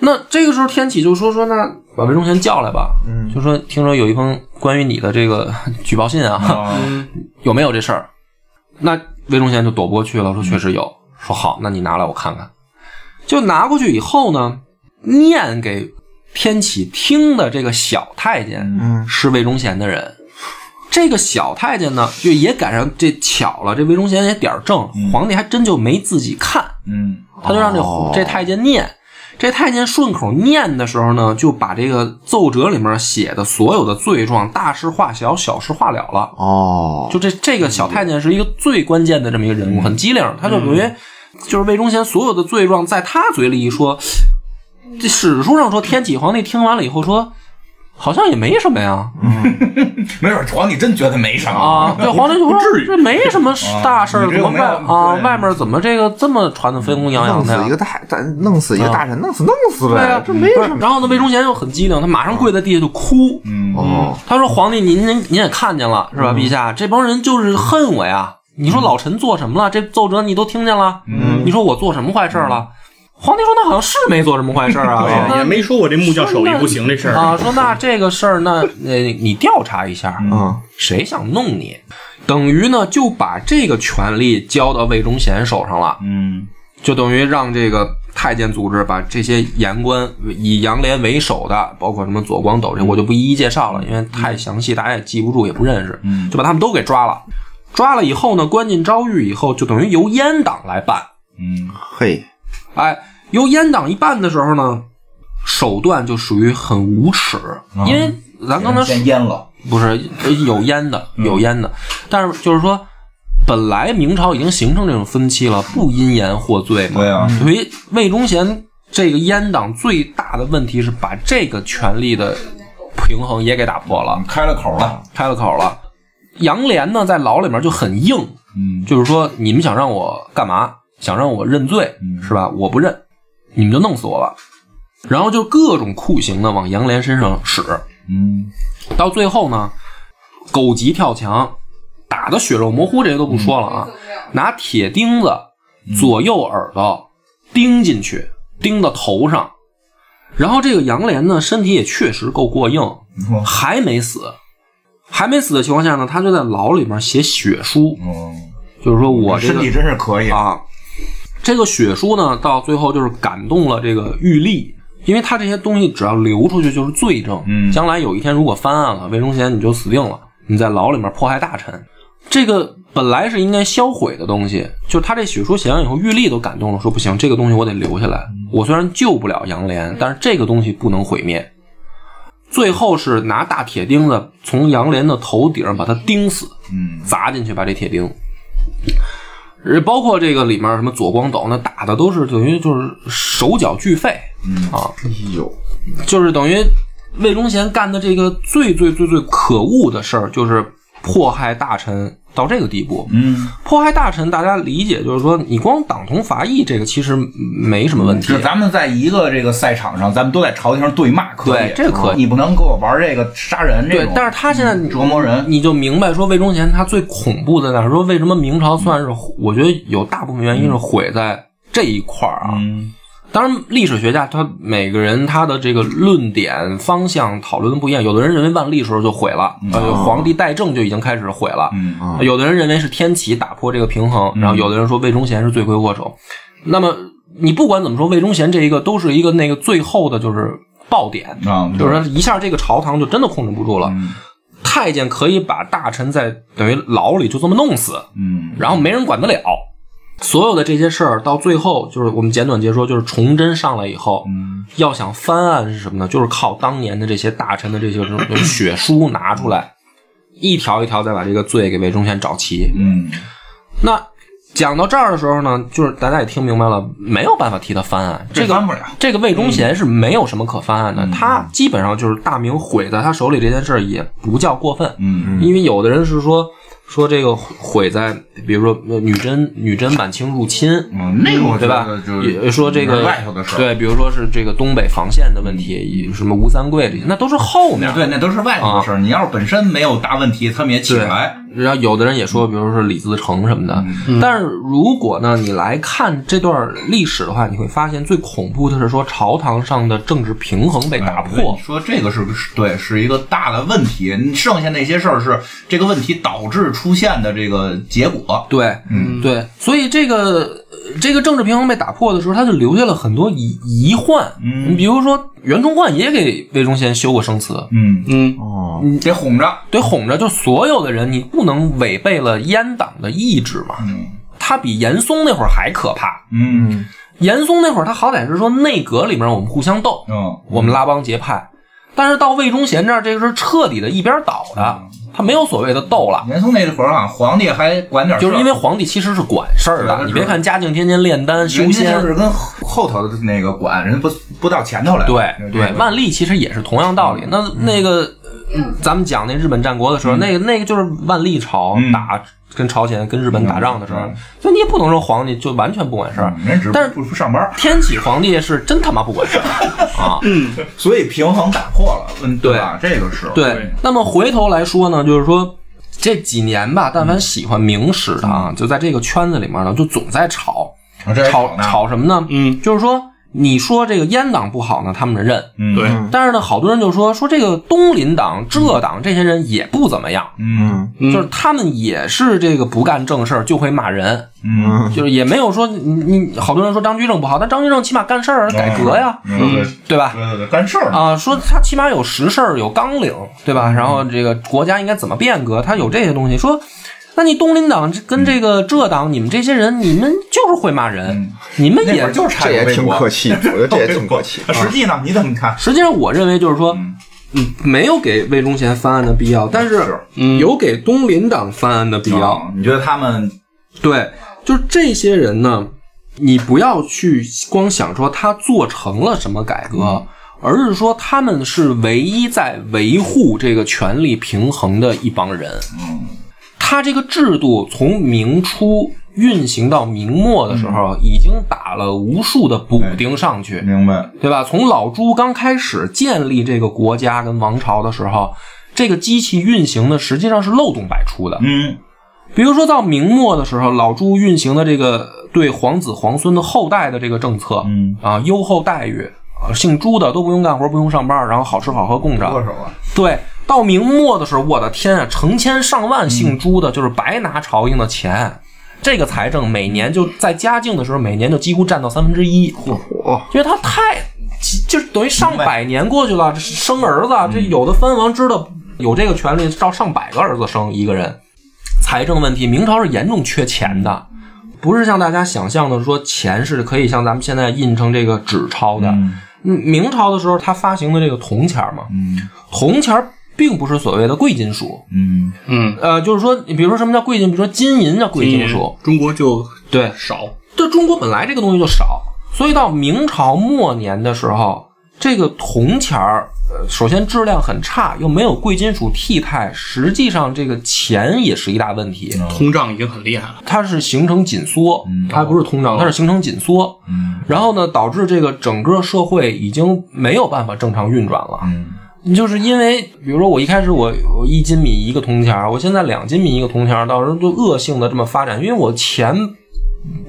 那这个时候天启就说说那把魏忠贤叫来吧，嗯就说听说有一封关于你的这个 举报信啊，啊 有没有这事儿？那魏忠贤就躲不过去了，说确实有。说好，那你拿来我看看。就拿过去以后呢，念给天启听的这个小太监嗯是魏忠贤的人。这个小太监呢，就也赶上这巧了，这魏忠贤也点儿正，皇帝还真就没自己看，嗯他就让这、哦这太监念，这太监顺口念的时候呢，就把这个奏折里面写的所有的罪状，大事化小，小事化了了。哦，就这这个小太监是一个最关键的这么一个人物，很机灵，他就等于就是魏忠贤所有的罪状，在他嘴里一说，这史书上说天启皇帝听完了以后说，好像也没什么呀没准皇帝真觉得没什么啊，对，皇帝就说这没什么大事儿，怎么外啊外面怎么这个这么传的沸红扬扬的呀弄死一？个大，咱弄死一个大臣，弄死弄死对啊呗，，这没什么。然后呢，魏忠贤就很机灵，他马上跪在地下就哭。嗯，哦，他说：“皇帝，您您您也看见了是吧？陛下，这帮人就是恨我呀！你说老臣做什么了？这奏折你都听见了？嗯你说我做什么坏事了？”皇帝说：“那好像是没做什么坏事啊。也没说我这木匠手艺不行这事儿。啊，说那这个事儿，那呃，你调查一下，嗯，谁想弄你？等于呢，就把这个权力交到魏忠贤手上了。嗯就等于让这个太监组织把这些言官以杨涟为首的，包括什么左光斗这，我就不一一介绍了，因为太详细，大家也记不住，也不认识，嗯就把他们都给抓了。抓了以后呢，关进诏狱以后，就等于由阉党来办。嗯嘿，哎，由阉党一半的时候呢，手段就属于很无耻，因为咱刚才先阉了，不是呃有阉的，有阉的，但是就是说，本来明朝已经形成这种分期了，不因言获罪嘛。对啊，所以魏忠贤这个阉党最大的问题是把这个权力的平衡也给打破了，开了口了，开了口了。杨涟呢，在牢里面就很硬，嗯。就是说你们想让我干嘛？想让我认罪嗯。是吧？我不认，你们就弄死我吧。然后就各种酷刑的往杨莲身上使，嗯到最后呢，狗急跳墙，打的血肉模糊，这些都不说了啊，拿铁钉子左右耳朵钉进去，钉到头上。然后这个杨莲呢，身体也确实够过硬，嗯还没死，还没死的情况下呢，他就在牢里面写血书，嗯，就是说我这个身体真是可以，啊，这个血书呢，到最后就是感动了这个玉立，因为他这些东西只要流出去就是罪证，嗯将来有一天如果翻案了，魏忠贤你就死定了，你在牢里面迫害大臣，这个本来是应该销毁的东西，就是他这血书写完以后，玉立都感动了，说不行，这个东西我得留下来，我虽然救不了杨涟，但是这个东西不能毁灭。最后是拿大铁钉子从杨涟的头顶上把他钉死，嗯砸进去，把这铁钉。呃，包括这个里面什么左光斗，那打的都是等于就是手脚俱废嗯啊，哎呦，就是等于魏忠贤干的这个最最最最可恶的事儿，就是迫害大臣到这个地步。嗯，迫害大臣，大家理解就是说，你光党同伐异这个其实没什么问题是。咱们在一个这个赛场上，咱们都在朝廷上对骂，可以，对这可以你不能跟我玩这个杀人这种，，对但是他现在折磨人，你就明白说魏忠贤他最恐怖的在哪？说为什么明朝算是，我觉得有大部分原因是毁在这一块儿啊。嗯当然，历史学家他每个人他的这个论点方向讨论的不一样。有的人认为万历时候就毁了，呃，皇帝代政就已经开始毁了。嗯有的人认为是天启打破这个平衡，然后有的人说魏忠贤是罪魁祸首。那么你不管怎么说，魏忠贤这一个都是一个那个最后的就是爆点，啊，就是说一下这个朝堂就真的控制不住了。嗯太监可以把大臣在等于牢里就这么弄死，嗯然后没人管得了。所有的这些事儿到最后就是我们简短截说，就是崇祯上来以后，嗯要想翻案是什么呢？就是靠当年的这些大臣的这些这种血书拿出来，一条一条再把这个罪给魏忠贤找齐。嗯那讲到这儿的时候呢，就是大家也听明白了，没有办法替他翻案。这个翻不了这个魏忠贤是没有什么可翻案的，他基本上就是大明毁在他手里这件事儿也不叫过分。嗯因为有的人是说说这个毁在，比如说呃女真女真满清入侵，嗯，那个我觉对吧得？就也说这个外头的事儿，对，比如说是这个东北防线的问题，什么吴三桂这些，那都是后面。对，那都是外头的事儿。你要是本身没有大问题，他们也起不来。然后有的人也说，比如说李自成什么的。但是如果呢，你来看这段历史的话，你会发现最恐怖的是说朝堂上的政治平衡被打破哎。说这个是是对，是一个大的问题。剩下那些事儿是这个问题导致出现的这个结果。对，嗯对，所以这个呃这个政治平衡被打破的时候，他就留下了很多疑疑患。嗯你比如说袁崇焕也给魏忠贤修过生词，嗯，嗯，哦，得哄着。得哄着，就所有的人，你不能违背了阉党的意志嘛。嗯他比严嵩那会儿还可怕。嗯严嵩那会儿，他好歹是说内阁里面我们互相斗，嗯，我们拉帮结派。但是到魏忠贤这儿，这个是彻底的一边倒的，他没有所谓的斗了。严嵩那会儿啊，皇帝还管点事儿，就是因为皇帝其实是管事儿的，你别看嘉靖天天炼丹修仙就，是跟后头的那个管人不不到前头来。对对，万历其实也是同样道理。那那个，呃咱们讲那日本战国的时候，那个那个就是万历朝嗯。打跟朝鲜跟日本打仗的时候嗯，所以你也不能说皇帝就完全不管事儿。嗯但是不不上班，天启皇帝是真他妈不管事儿。啊！嗯所以平衡打破了，嗯，对吧？这个是对，那么回头来说呢，就是说这几年吧，但凡喜欢明史的啊，就在这个圈子里面呢，就总在吵啊吵吵什么呢？嗯，就是说你说这个阉党不好呢，他们认。嗯。对，但是呢，好多人就说说这个东林党、浙党这些人也不怎么样，嗯。嗯。就是他们也是这个不干正事儿就会骂人，嗯，就是也没有说你你好多人说张居正不好，但张居正起码干事儿改革呀，嗯。对对吧？对对对，干事儿啊，说他起码有实事儿，有纲领，对吧？然后这个国家应该怎么变革，他有这些东西。说，那你东林党跟这个浙党，你们这些人，你们就是会骂人，你们也就是差这也挺客气，我觉得这也 挺客气。实际呢，你怎么看？实际上，我认为就是说，嗯，没有给魏忠贤翻案的必要，但是有给东林党翻案的必要。啊你觉得他们对，就是这些人呢，你不要去光想说他做成了什么改革，而是说他们是唯一在维护这个权力平衡的一帮人。嗯他这个制度从明初运行到明末的时候，已经打了无数的补丁上去。明白？对吧？从老朱刚开始建立这个国家跟王朝的时候，这个机器运行的实际上是漏洞百出的。嗯比如说到明末的时候，老朱运行的这个对皇子皇孙的后代的这个政策，嗯，啊，优厚待遇，啊，姓朱的都不用干活，不用上班，然后好吃好喝供着。多少啊？对，到明末的时候，我的天啊，成千上万姓朱的，就是白拿朝廷的钱。这个财政每年就在嘉靖的时候，每年就几乎占到三分之一。嚯，因为他太，就是等于上百年过去了，这生儿子，这有的藩王知道有这个权利，照上百个儿子生一个人。财政问题，明朝是严重缺钱的，不是像大家想象的说钱是可以像咱们现在印成这个纸钞的。明朝的时候，他发行的这个铜钱嘛，嗯。铜钱并不是所谓的贵金属，嗯。嗯，呃，就是说，你比如说什么叫贵金，比如说金银叫贵金属，中国就对，少，对中国本来这个东西就少，所以到明朝末年的时候，这个铜钱儿，呃，首先质量很差，又没有贵金属替代，实际上这个钱也是一大问题。通胀已经很厉害了。它是形成紧缩，它还不是通胀，它是形成紧缩。嗯然后呢，导致这个整个社会已经没有办法正常运转了。嗯就是因为，比如说我一开始我我一斤米一个铜钱儿，我现在两斤米一个铜钱儿，到时候就恶性的这么发展，因为我钱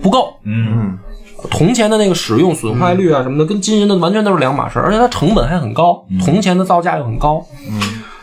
不够，嗯铜钱的那个使用损坏率啊什么的，跟金银的完全都是两码事儿，而且它成本还很高，铜钱的造价又很高。嗯，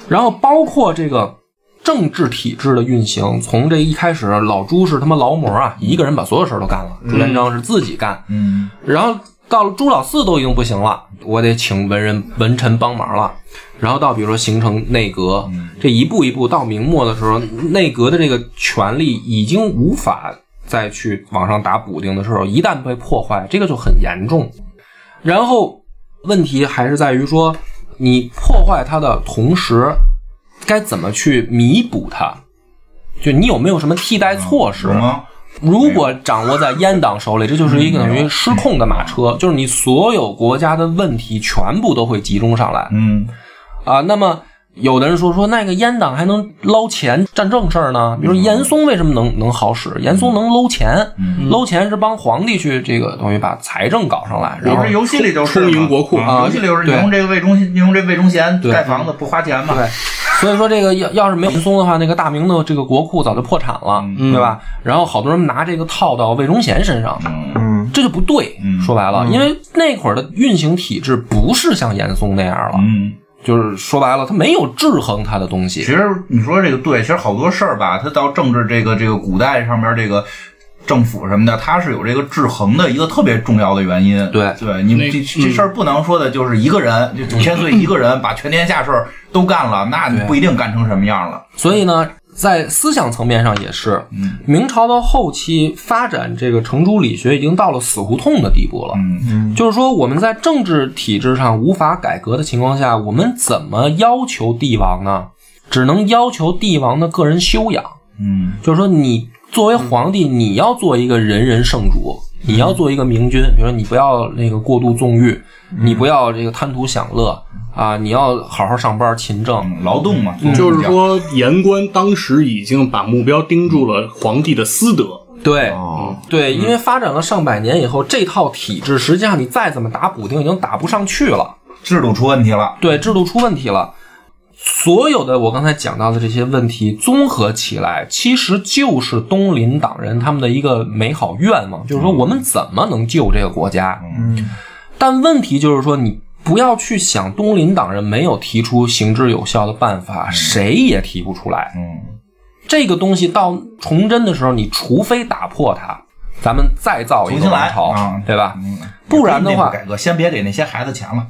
然后包括这个政治体制的运行，从这一开始，老朱是他妈劳模啊，一个人把所有事儿都干了，朱元璋是自己干，嗯。然后到了朱老四都已经不行了，我得请文人文臣帮忙了。然后到比如说形成内阁，这一步一步到明末的时候，内阁的这个权力已经无法再去往上打补丁的时候，一旦被破坏，这个就很严重。然后问题还是在于说，你破坏它的同时，该怎么去弥补它？就你有没有什么替代措施？如果掌握在阉党手里，这就是一个等于失控的马车，就是你所有国家的问题全部都会集中上来嗯啊。那么有的人说说那个阉党还能捞钱干正事儿呢？比如说严嵩为什么能能好使？严嵩能搂钱，搂钱是帮皇帝去这个等于把财政搞上来，然后这游戏里就是充盈国库啊，游戏里就是你对用这个魏忠你用这魏忠贤盖房子不花钱嘛？对，所以说这个要要是没有严嵩的话，那个大明的这个国库早就破产了，对吧？然后好多人拿这个套到魏忠贤身上，嗯，这就不对。嗯说白了，因为那会儿的运行体制不是像严嵩那样了，嗯，就是说白了，他没有制衡他的东西其。实你说这个对，其实好多事儿吧，他到政治这个这个古代上面这个。政府什么的，它是有这个制衡的一个特别重要的原因。对对，你那这这事儿不能说的就是一个人，就九千岁一个人把全天下事儿都干了，那你不一定干成什么样了。所以呢，在思想层面上也是，嗯明朝到后期发展这个程朱理学已经到了死胡同的地步了。嗯就是说，我们在政治体制上无法改革的情况下，我们怎么要求帝王呢？只能要求帝王的个人修养。嗯就是说，你作为皇帝，你要做一个人人圣主，你要做一个明君。比如说，你不要那个过度纵欲，你不要这个贪图享乐啊，你要好好上班勤政。嗯，劳动嘛，就是说，言官当时已经把目标盯住了皇帝的私德。对，哦，对，因为发展了上百年以后，这套体制实际上你再怎么打补丁，已经打不上去了。制度出问题了。对，制度出问题了。所有的我刚才讲到的这些问题综合起来，其实就是东林党人他们的一个美好愿望，就是说我们怎么能救这个国家。嗯但问题就是说，你不要去想东林党人没有提出行之有效的办法，谁也提不出来。嗯这个东西到崇祯的时候，你除非打破它，咱们再造一个王朝，啊对吧？嗯，不然的话改革先别给那些孩子钱了。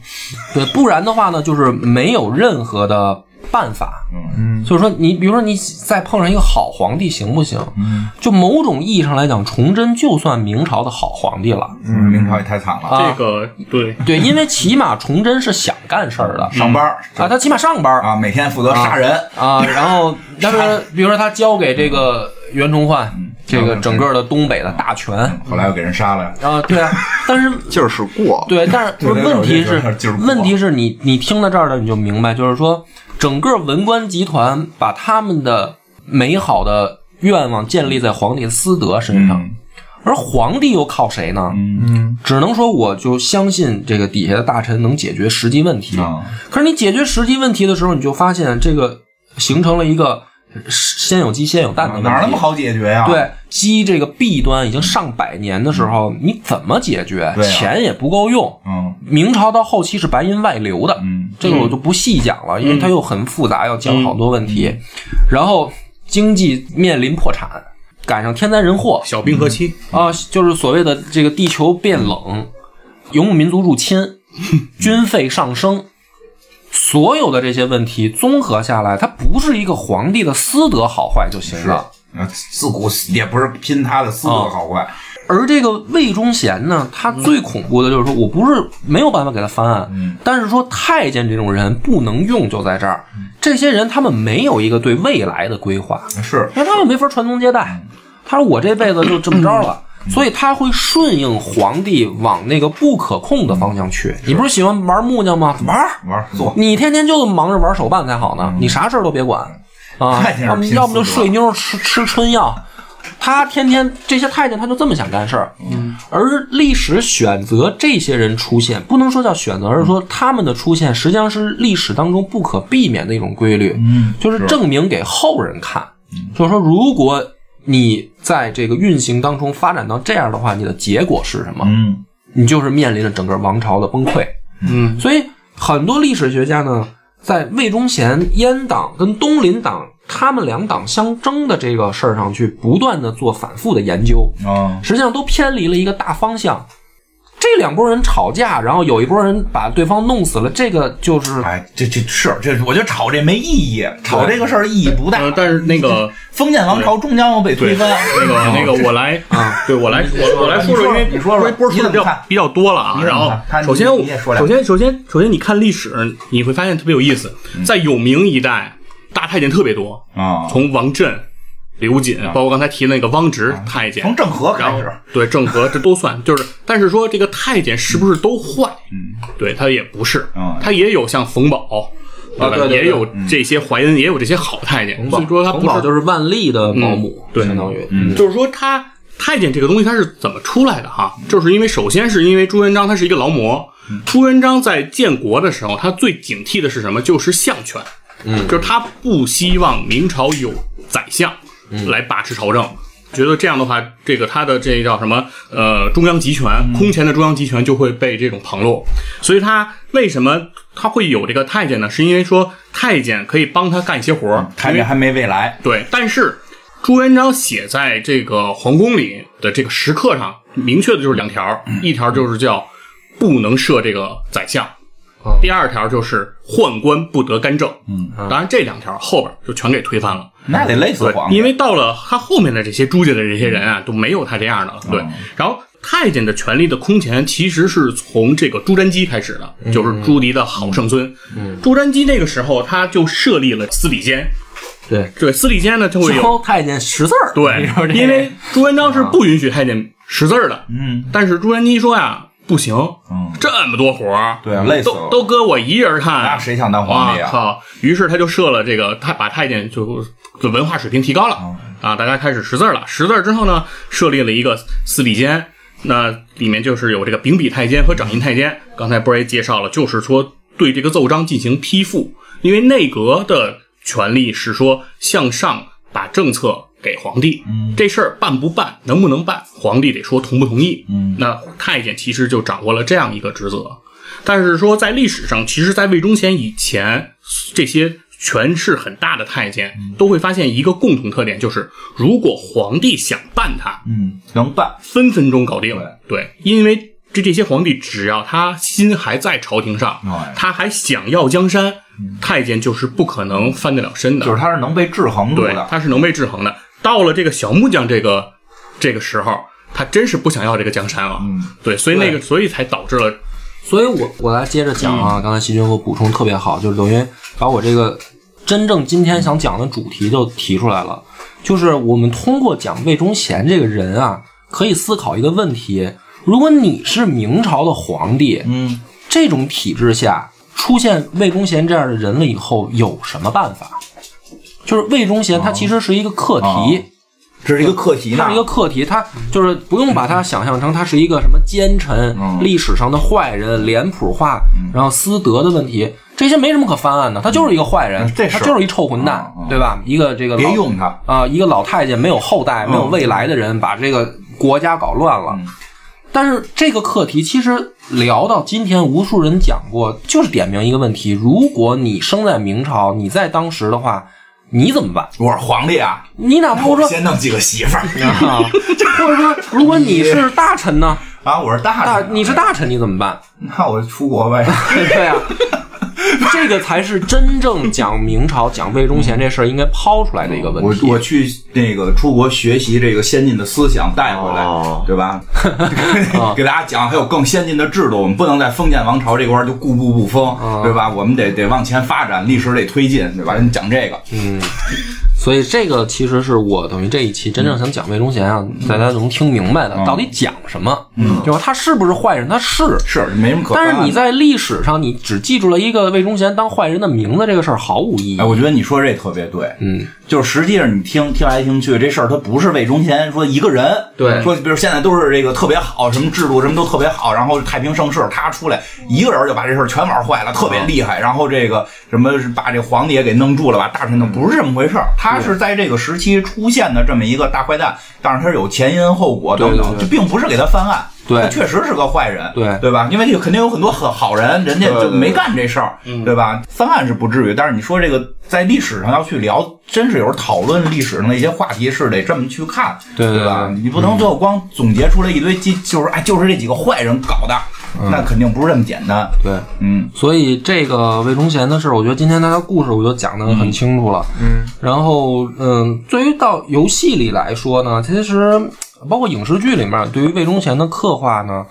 对，不然的话呢，就是没有任何的办法。嗯。就是说，你比如说你再碰上一个好皇帝行不行？嗯。就某种意义上来讲，崇祯就算明朝的好皇帝了。嗯，明朝也太惨了，啊。这个对，对，因为起码崇祯是想干事儿的。上班儿。啊，他起码上班儿。啊，每天负责杀人。啊，然后但是比如说他交给这个袁崇焕这个整个的东北的大权。后来又给人杀了。啊，对啊，但是 劲儿是过，对，但是问题是是，问题是你你听到这儿了，你就明白，就是说整个文官集团把他们的美好的愿望建立在皇帝的私德身上，嗯而皇帝又靠谁呢？嗯只能说我就相信这个底下的大臣能解决实际问题。啊，可是你解决实际问题的时候，你就发现这个形成了一个先有鸡先有蛋的问题。哪那么好解决呀？，对，鸡这个弊端已经上百年的时候，你怎么解决？啊钱也不够用。嗯明朝到后期是白银外流的，嗯这个我就不细讲了，因为它又很复杂，要讲好多问题。然后经济面临破产，赶上天灾人祸小冰河期，啊，就是所谓的这个地球变冷，游牧民族入侵，军费上升。所有的这些问题综合下来，他不是一个皇帝的私德好坏就行了。呃自古也不是拼他的私德好坏，而这个魏忠贤呢，他最恐怖的就是说我不是没有办法给他翻案，嗯。但是说太监这种人不能用就在这儿，这些人他们没有一个对未来的规划，是。因为他们没法传宗接代。他说我这辈子就这么着了。所以他会顺应皇帝往那个不可控的方向去。你不是喜欢玩木匠吗？玩儿，玩儿做你天天就忙着玩手办才好呢，你啥事儿都别管啊要么要么就睡妞吃吃春药。他天天这些太监他就这么想干事儿，而历史选择这些人出现，不能说叫选择，而是说他们的出现实际上是历史当中不可避免的一种规律，嗯就是证明给后人看，就是说如果你在这个运行当中发展到这样的话，你的结果是什么？嗯你就是面临着整个王朝的崩溃。嗯，所以很多历史学家呢，在魏忠贤阉党跟东林党他们两党相争的这个事儿上去不断的做反复的研究，啊实际上都偏离了一个大方向。这两拨人吵架，然后有一拨人把对方弄死了，这个就是哎，这这是这，我觉得吵这没意义，吵这个事儿意义不大。呃，但是那个 封建王朝终将要被推翻。那个那个，我来啊，对我来我我来说说，因为你说说波说的比较你怎么看比较多了啊。然后首先首先首先首先你看历史，你会发现特别有意思，在有明一代，大太监特别多，啊，从王振、刘瑾，包括刚才提的那个汪直太监，从郑和开始，对郑和这都算，就是，但是说这个太监是不是都坏？嗯，对他也不是，嗯他也有像冯保，啊对对对也有这些怀恩，也有这些好太监，所以说他冯不是就是万历的保姆，嗯对。相当于，嗯。就是说他太监这个东西他是怎么出来的哈？就是因为首先是因为朱元璋他是一个劳模，朱元璋在建国的时候，他最警惕的是什么？就是相权，嗯。就是他不希望明朝有宰相来把持朝政。觉得这样的话，这个他的这叫什么？呃，中央集权，空前的中央集权就会被这种旁落。所以他为什么他会有这个太监呢？是因为说太监可以帮他干一些活儿，太监还没未来。对，但是朱元璋写在这个皇宫里的这个石刻上，明确的就是两条，一条就是叫不能设这个宰相，第二条就是宦官不得干政。嗯，当然这两条后边就全给推翻了。那得累死对皇，帝。因为到了他后面的这些朱家的这些人啊，都没有他这样的了。对。嗯，然后太监的权力的空前，其实是从这个朱瞻基开始的，嗯。就是朱棣的好圣孙。朱瞻基那个时候他就设立了司礼监，对，对，司礼监呢就会有太监识字儿，对因为朱元璋是不允许太监识字儿的，嗯。但是朱瞻基说呀，不行，嗯，这么多活儿，对啊，累死都了。都搁我一人看，那谁想当皇帝啊？于是他就设了这个，他把太监就就文化水平提高了、嗯啊，大家开始识字了。识字之后呢，设立了一个司礼监，那里面就是有这个秉笔太监和掌印太监。刚才波儿也介绍了，就是说对这个奏章进行批复，因为内阁的权力是说向上把政策。给皇帝，嗯这事儿办不办，能不能办，皇帝得说同不同意。嗯那太监其实就掌握了这样一个职责。但是说在历史上，其实，在魏忠贤以前，这些权势很大的太监都会发现一个共同特点，就是如果皇帝想办他，嗯，能办。分分钟搞定。对，因为这这些皇帝只要他心还在朝廷上哎，他还想要江山，太监就是不可能翻得了身的。就是他是能被制衡住对，的。他是能被制衡的。到了这个小木匠这个这个时候，他真是不想要这个江山了。嗯，对，所以那个，所以才导致了所以我我来接着讲啊，刚才细菌给我补充特别好，就是等于把我这个真正今天想讲的主题就提出来了，就是我们通过讲魏忠贤这个人啊，可以思考一个问题：如果你是明朝的皇帝，嗯，这种体制下出现魏忠贤这样的人了以后，有什么办法？就是魏忠贤他其实是一个课题。哦这是一个课题呢它是一。个课题，它就是不用把它想象成它是一个什么奸臣、嗯历史上的坏人、脸谱化，然后私德的问题，这些没什么可翻案的，他就是一个坏人嗯，这他就是一臭混蛋对吧？一个这个老别用他。啊，一个老太监没有后代、嗯没有未来的人，把这个国家搞乱了。但是这个课题其实聊到今天，无数人讲过，就是点明一个问题：如果你生在明朝，你在当时的话，你怎么办？我是皇帝啊，你哪怕我说先弄几个媳妇儿 啊，或者说，如果你是大臣呢？啊，我是大大臣，你是大臣，你怎么办？那我就出国呗。对啊，这个才是真正讲明朝、讲魏忠贤这事儿应该抛出来的一个问题。我去那个出国学习这个先进的思想带回来，哦对吧？给大家讲还有更先进的制度，我们不能在封建王朝这块儿就固步不封，对吧？我们得得往前发展，历史得推进，对吧？你讲这个，所以这个其实是我等于这一期真正想讲魏忠贤啊，大家能听明白的，到底讲什么？嗯，就是？他是不是坏人？他是。是没什么可。但是你在历史上，你只记住了一个魏忠贤当坏人的名字，这个事儿毫无意义哎，。我觉得你说这特别对，嗯，就是实际上你听听来听去，这事儿他不是魏忠贤说一个人，对说比如现在都是这个特别好，什么制度什么都特别好，然后太平盛世，他出来一个人就把这事儿全玩坏了，特别厉害，然后这个什么把这皇帝也给弄住了，把大臣弄，不是这么回事儿，他是在这个时期出现的这么一个大坏蛋，但是他是有前因后果等等，这并不是给他翻案。对他确实是个坏人，对对吧？因为有肯定有很多很好人，人家就没干这事儿，对吧？翻案是不至于，但是你说这个在历史上要去聊，真是有时候讨论历史上的一些话题是得这么去看，对对吧？你不能最后光总结出来一堆基，就是哎，就是这几个坏人搞的，那肯定不是这么简单。对。嗯，所以这个魏忠贤的事儿，我觉得今天他的故事我就讲得很清楚了。嗯，然后嗯，对于到游戏里来说呢，其实包括影视剧里面对于魏忠贤的刻画呢，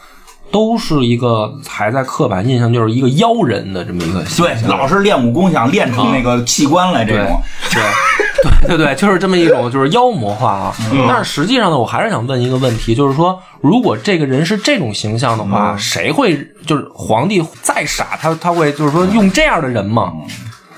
都是一个还在刻板印象，就是一个妖人的这么一个形对，老是练武功想练出那个器官来，这种对对 对对，就是这么一种就是妖魔化啊。但是实际上呢，我还是想问一个问题，就是说，如果这个人是这种形象的话，谁会就是皇帝再傻，他他会就是说用这样的人吗？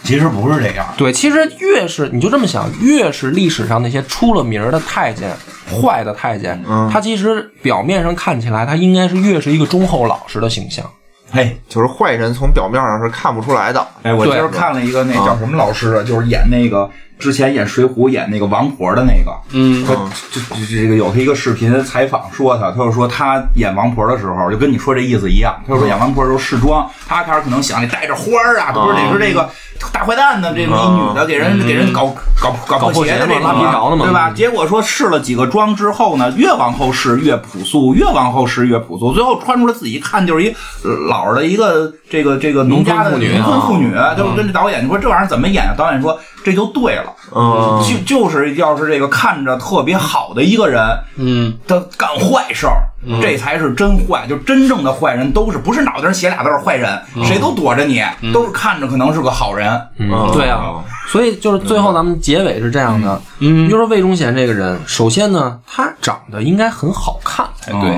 其实不是这样。对，其实越是你就这么想，越是历史上那些出了名儿的太监，坏的太监，他其实表面上看起来，他应该是越是一个忠厚老实的形象。嘿，就是坏人从表面上是看不出来的。哎，我今对儿看了一个那叫什么老师啊，就是演那个之前演《水浒》演那个王婆的那个，嗯。他这这这个有他一个视频采访说他，他就说他演王婆的时候，就跟你说这意思一样，他就说演王婆的时候试妆，他开始可能想你带着花儿啊，他不是得是这个大坏蛋呢，这么一女的给人给人搞搞搞破鞋的这种搞鞋嘛拉皮条的嘛对吧？结果说试了几个妆之后呢，越往后试越朴素，越往后试越朴素，最后穿出来自己一看就是一呃老的一个这个这个农家的农村妇女就是跟这导演你说这玩意儿怎么演啊？导演说这就对了。嗯就就是要是这个看着特别好的一个人，嗯，他干坏事儿，这才是真坏。就真正的坏人都是不是脑袋上写俩字儿坏人，谁都躲着你，都是看着可能是个好人。嗯，对啊，所以就是最后咱们结尾是这样的，嗯，就说魏忠贤这个人，首先呢，他长得应该很好看才对，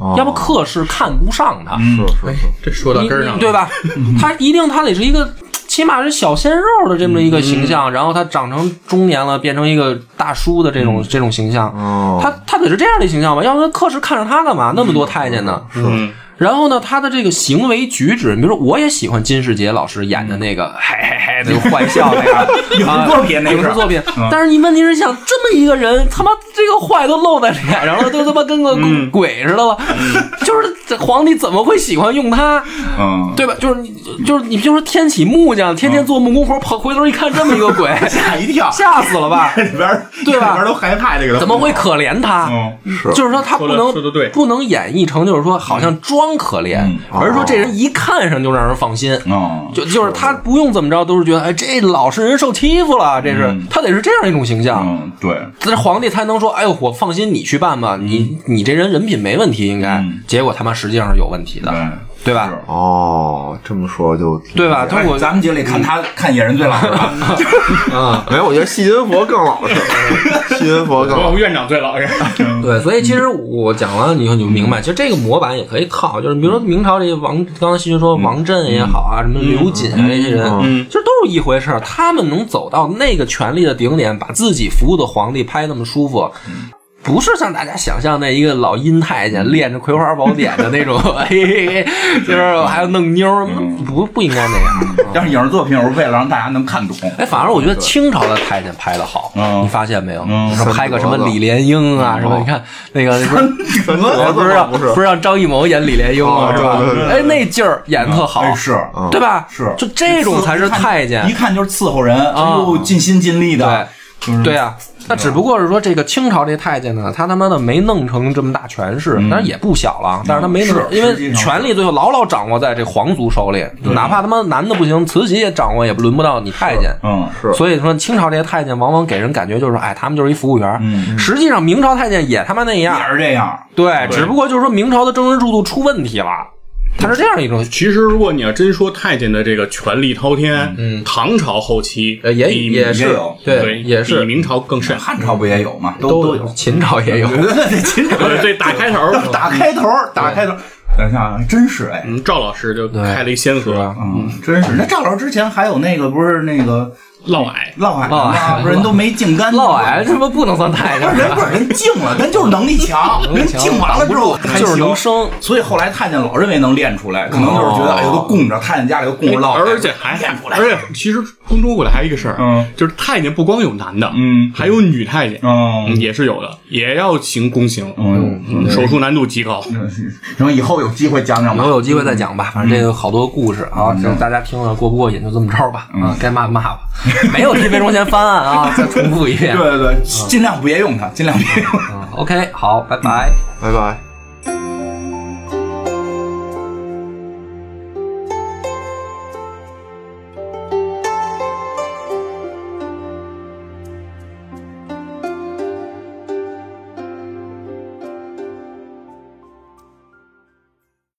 嗯要不客氏看不上他，是是是，这说到根儿上对吧？他一定他得是一个。起码是小鲜肉的这么一个形象，然后他长成中年了，变成一个大叔的这种、这种形象，哦他他得是这样的形象吧？要不然客视看着他干嘛？那么多太监呢？嗯，然后呢，他的这个行为举止，比如说，我也喜欢金世杰老师演的那个，嘿嘿嘿，那个坏笑那个 影视作品影视作品。嗯。但是你问题是想，这么一个人，他妈这个坏都露在脸上了，都他妈跟个鬼似的了，就是这皇帝怎么会喜欢用他？嗯，对吧？就是你，就是你，就说天启木匠，天天做木工活，跑回头一看这么一个鬼，吓一跳，吓死了吧？里边对吧？里边都害怕这个，怎么会可怜他？嗯。是就是说他不能不能演绎成就是说好像装可怜，嗯而是说这人一看上就让人放心。嗯，就就是他不用怎么着，都是觉得哎，这老实人受欺负了，这是、他得是这样一种形象，嗯，对，这皇帝才能说，哎呦，我放心你去办吧，你你这人人品没问题，应该。嗯结果他妈实际上是有问题的，对，对吧？哦，这么说就对吧？他我哎咱们节里看他看野人最老实吧，没有，我觉得细菌佛更老实，细菌佛更老实。院长最老实，对，所以其实我讲完了以后你就明白，其实这个模板也可以套，就是比如说明朝这些王，刚刚西军说王振也好啊，什么刘瑾啊这些人，嗯其实都是一回事儿。他们能走到那个权力的顶点，把自己服务的皇帝拍那么舒服。不是像大家想象那一个老阴太监练着《葵花宝典》的那种，嘿嘿嘿，就是还要弄妞，不不应该那样。要是影视作品，我是为了让大家能看懂。哎，反而我觉得清朝的太监拍的好，嗯你发现没有？拍个什么李莲英啊，什么？你看那个不是我不是让不是让张艺谋演李莲英吗？哦是吧对对？对哎，那劲儿演特好哎，是对吧？是就这种才是太监一。看就是伺候人，哎啊，尽心尽力的。就是对啊，那只不过是说这个清朝这太监呢，他他妈的没弄成这么大权势，当然也不小了，但是他没弄是，因为权力最后牢牢掌握在这皇族手里，哪怕他妈男的不行，慈禧也掌握，也轮不到你太监。嗯，是所以说，清朝这些太监往往给人感觉就是，哎，他们就是一服务员。嗯实际上，明朝太监也他妈那样也。是这样。对，只不过就是说明朝的政治制度出问题了，它是这样一种。其实，如果你要真说太监的这个权力滔天，嗯，唐朝后期呃，也也是有对，也是比明朝更甚。汉朝不也有吗？都都有。秦朝也有。对对对，秦朝对，打开头，打开头，打开头。等一下，真是哎，嗯，赵老师就开了一先河，嗯，真是。那赵老师之前还有那个不是那个嫪毐，嫪毐嫪毐。吗？不是人都没净干，嫪毐他妈不能算太监不是，人不是人净了，人就是能力强，人净完了之后还就是能生。所以后来太监老认为能练出来，可能就是觉得哎呦都供着太监家里都供着嫪毐，而且还练出来，而且其实中国古代还有一个事儿，嗯。就是太监不光有男的，嗯。还有女太监，也是有的，也要行宫刑，嗯，嗯，手术难度极高。行，以后有机会讲讲吧。以后。有机会再讲吧，反正这个好多故事啊，这大家听了过不过瘾就这么着吧，啊，该骂骂吧，没有一分钟前翻案啊，再重复一遍对。对对，尽量别用它，尽量别用它。嗯 OK，好，拜拜。拜拜。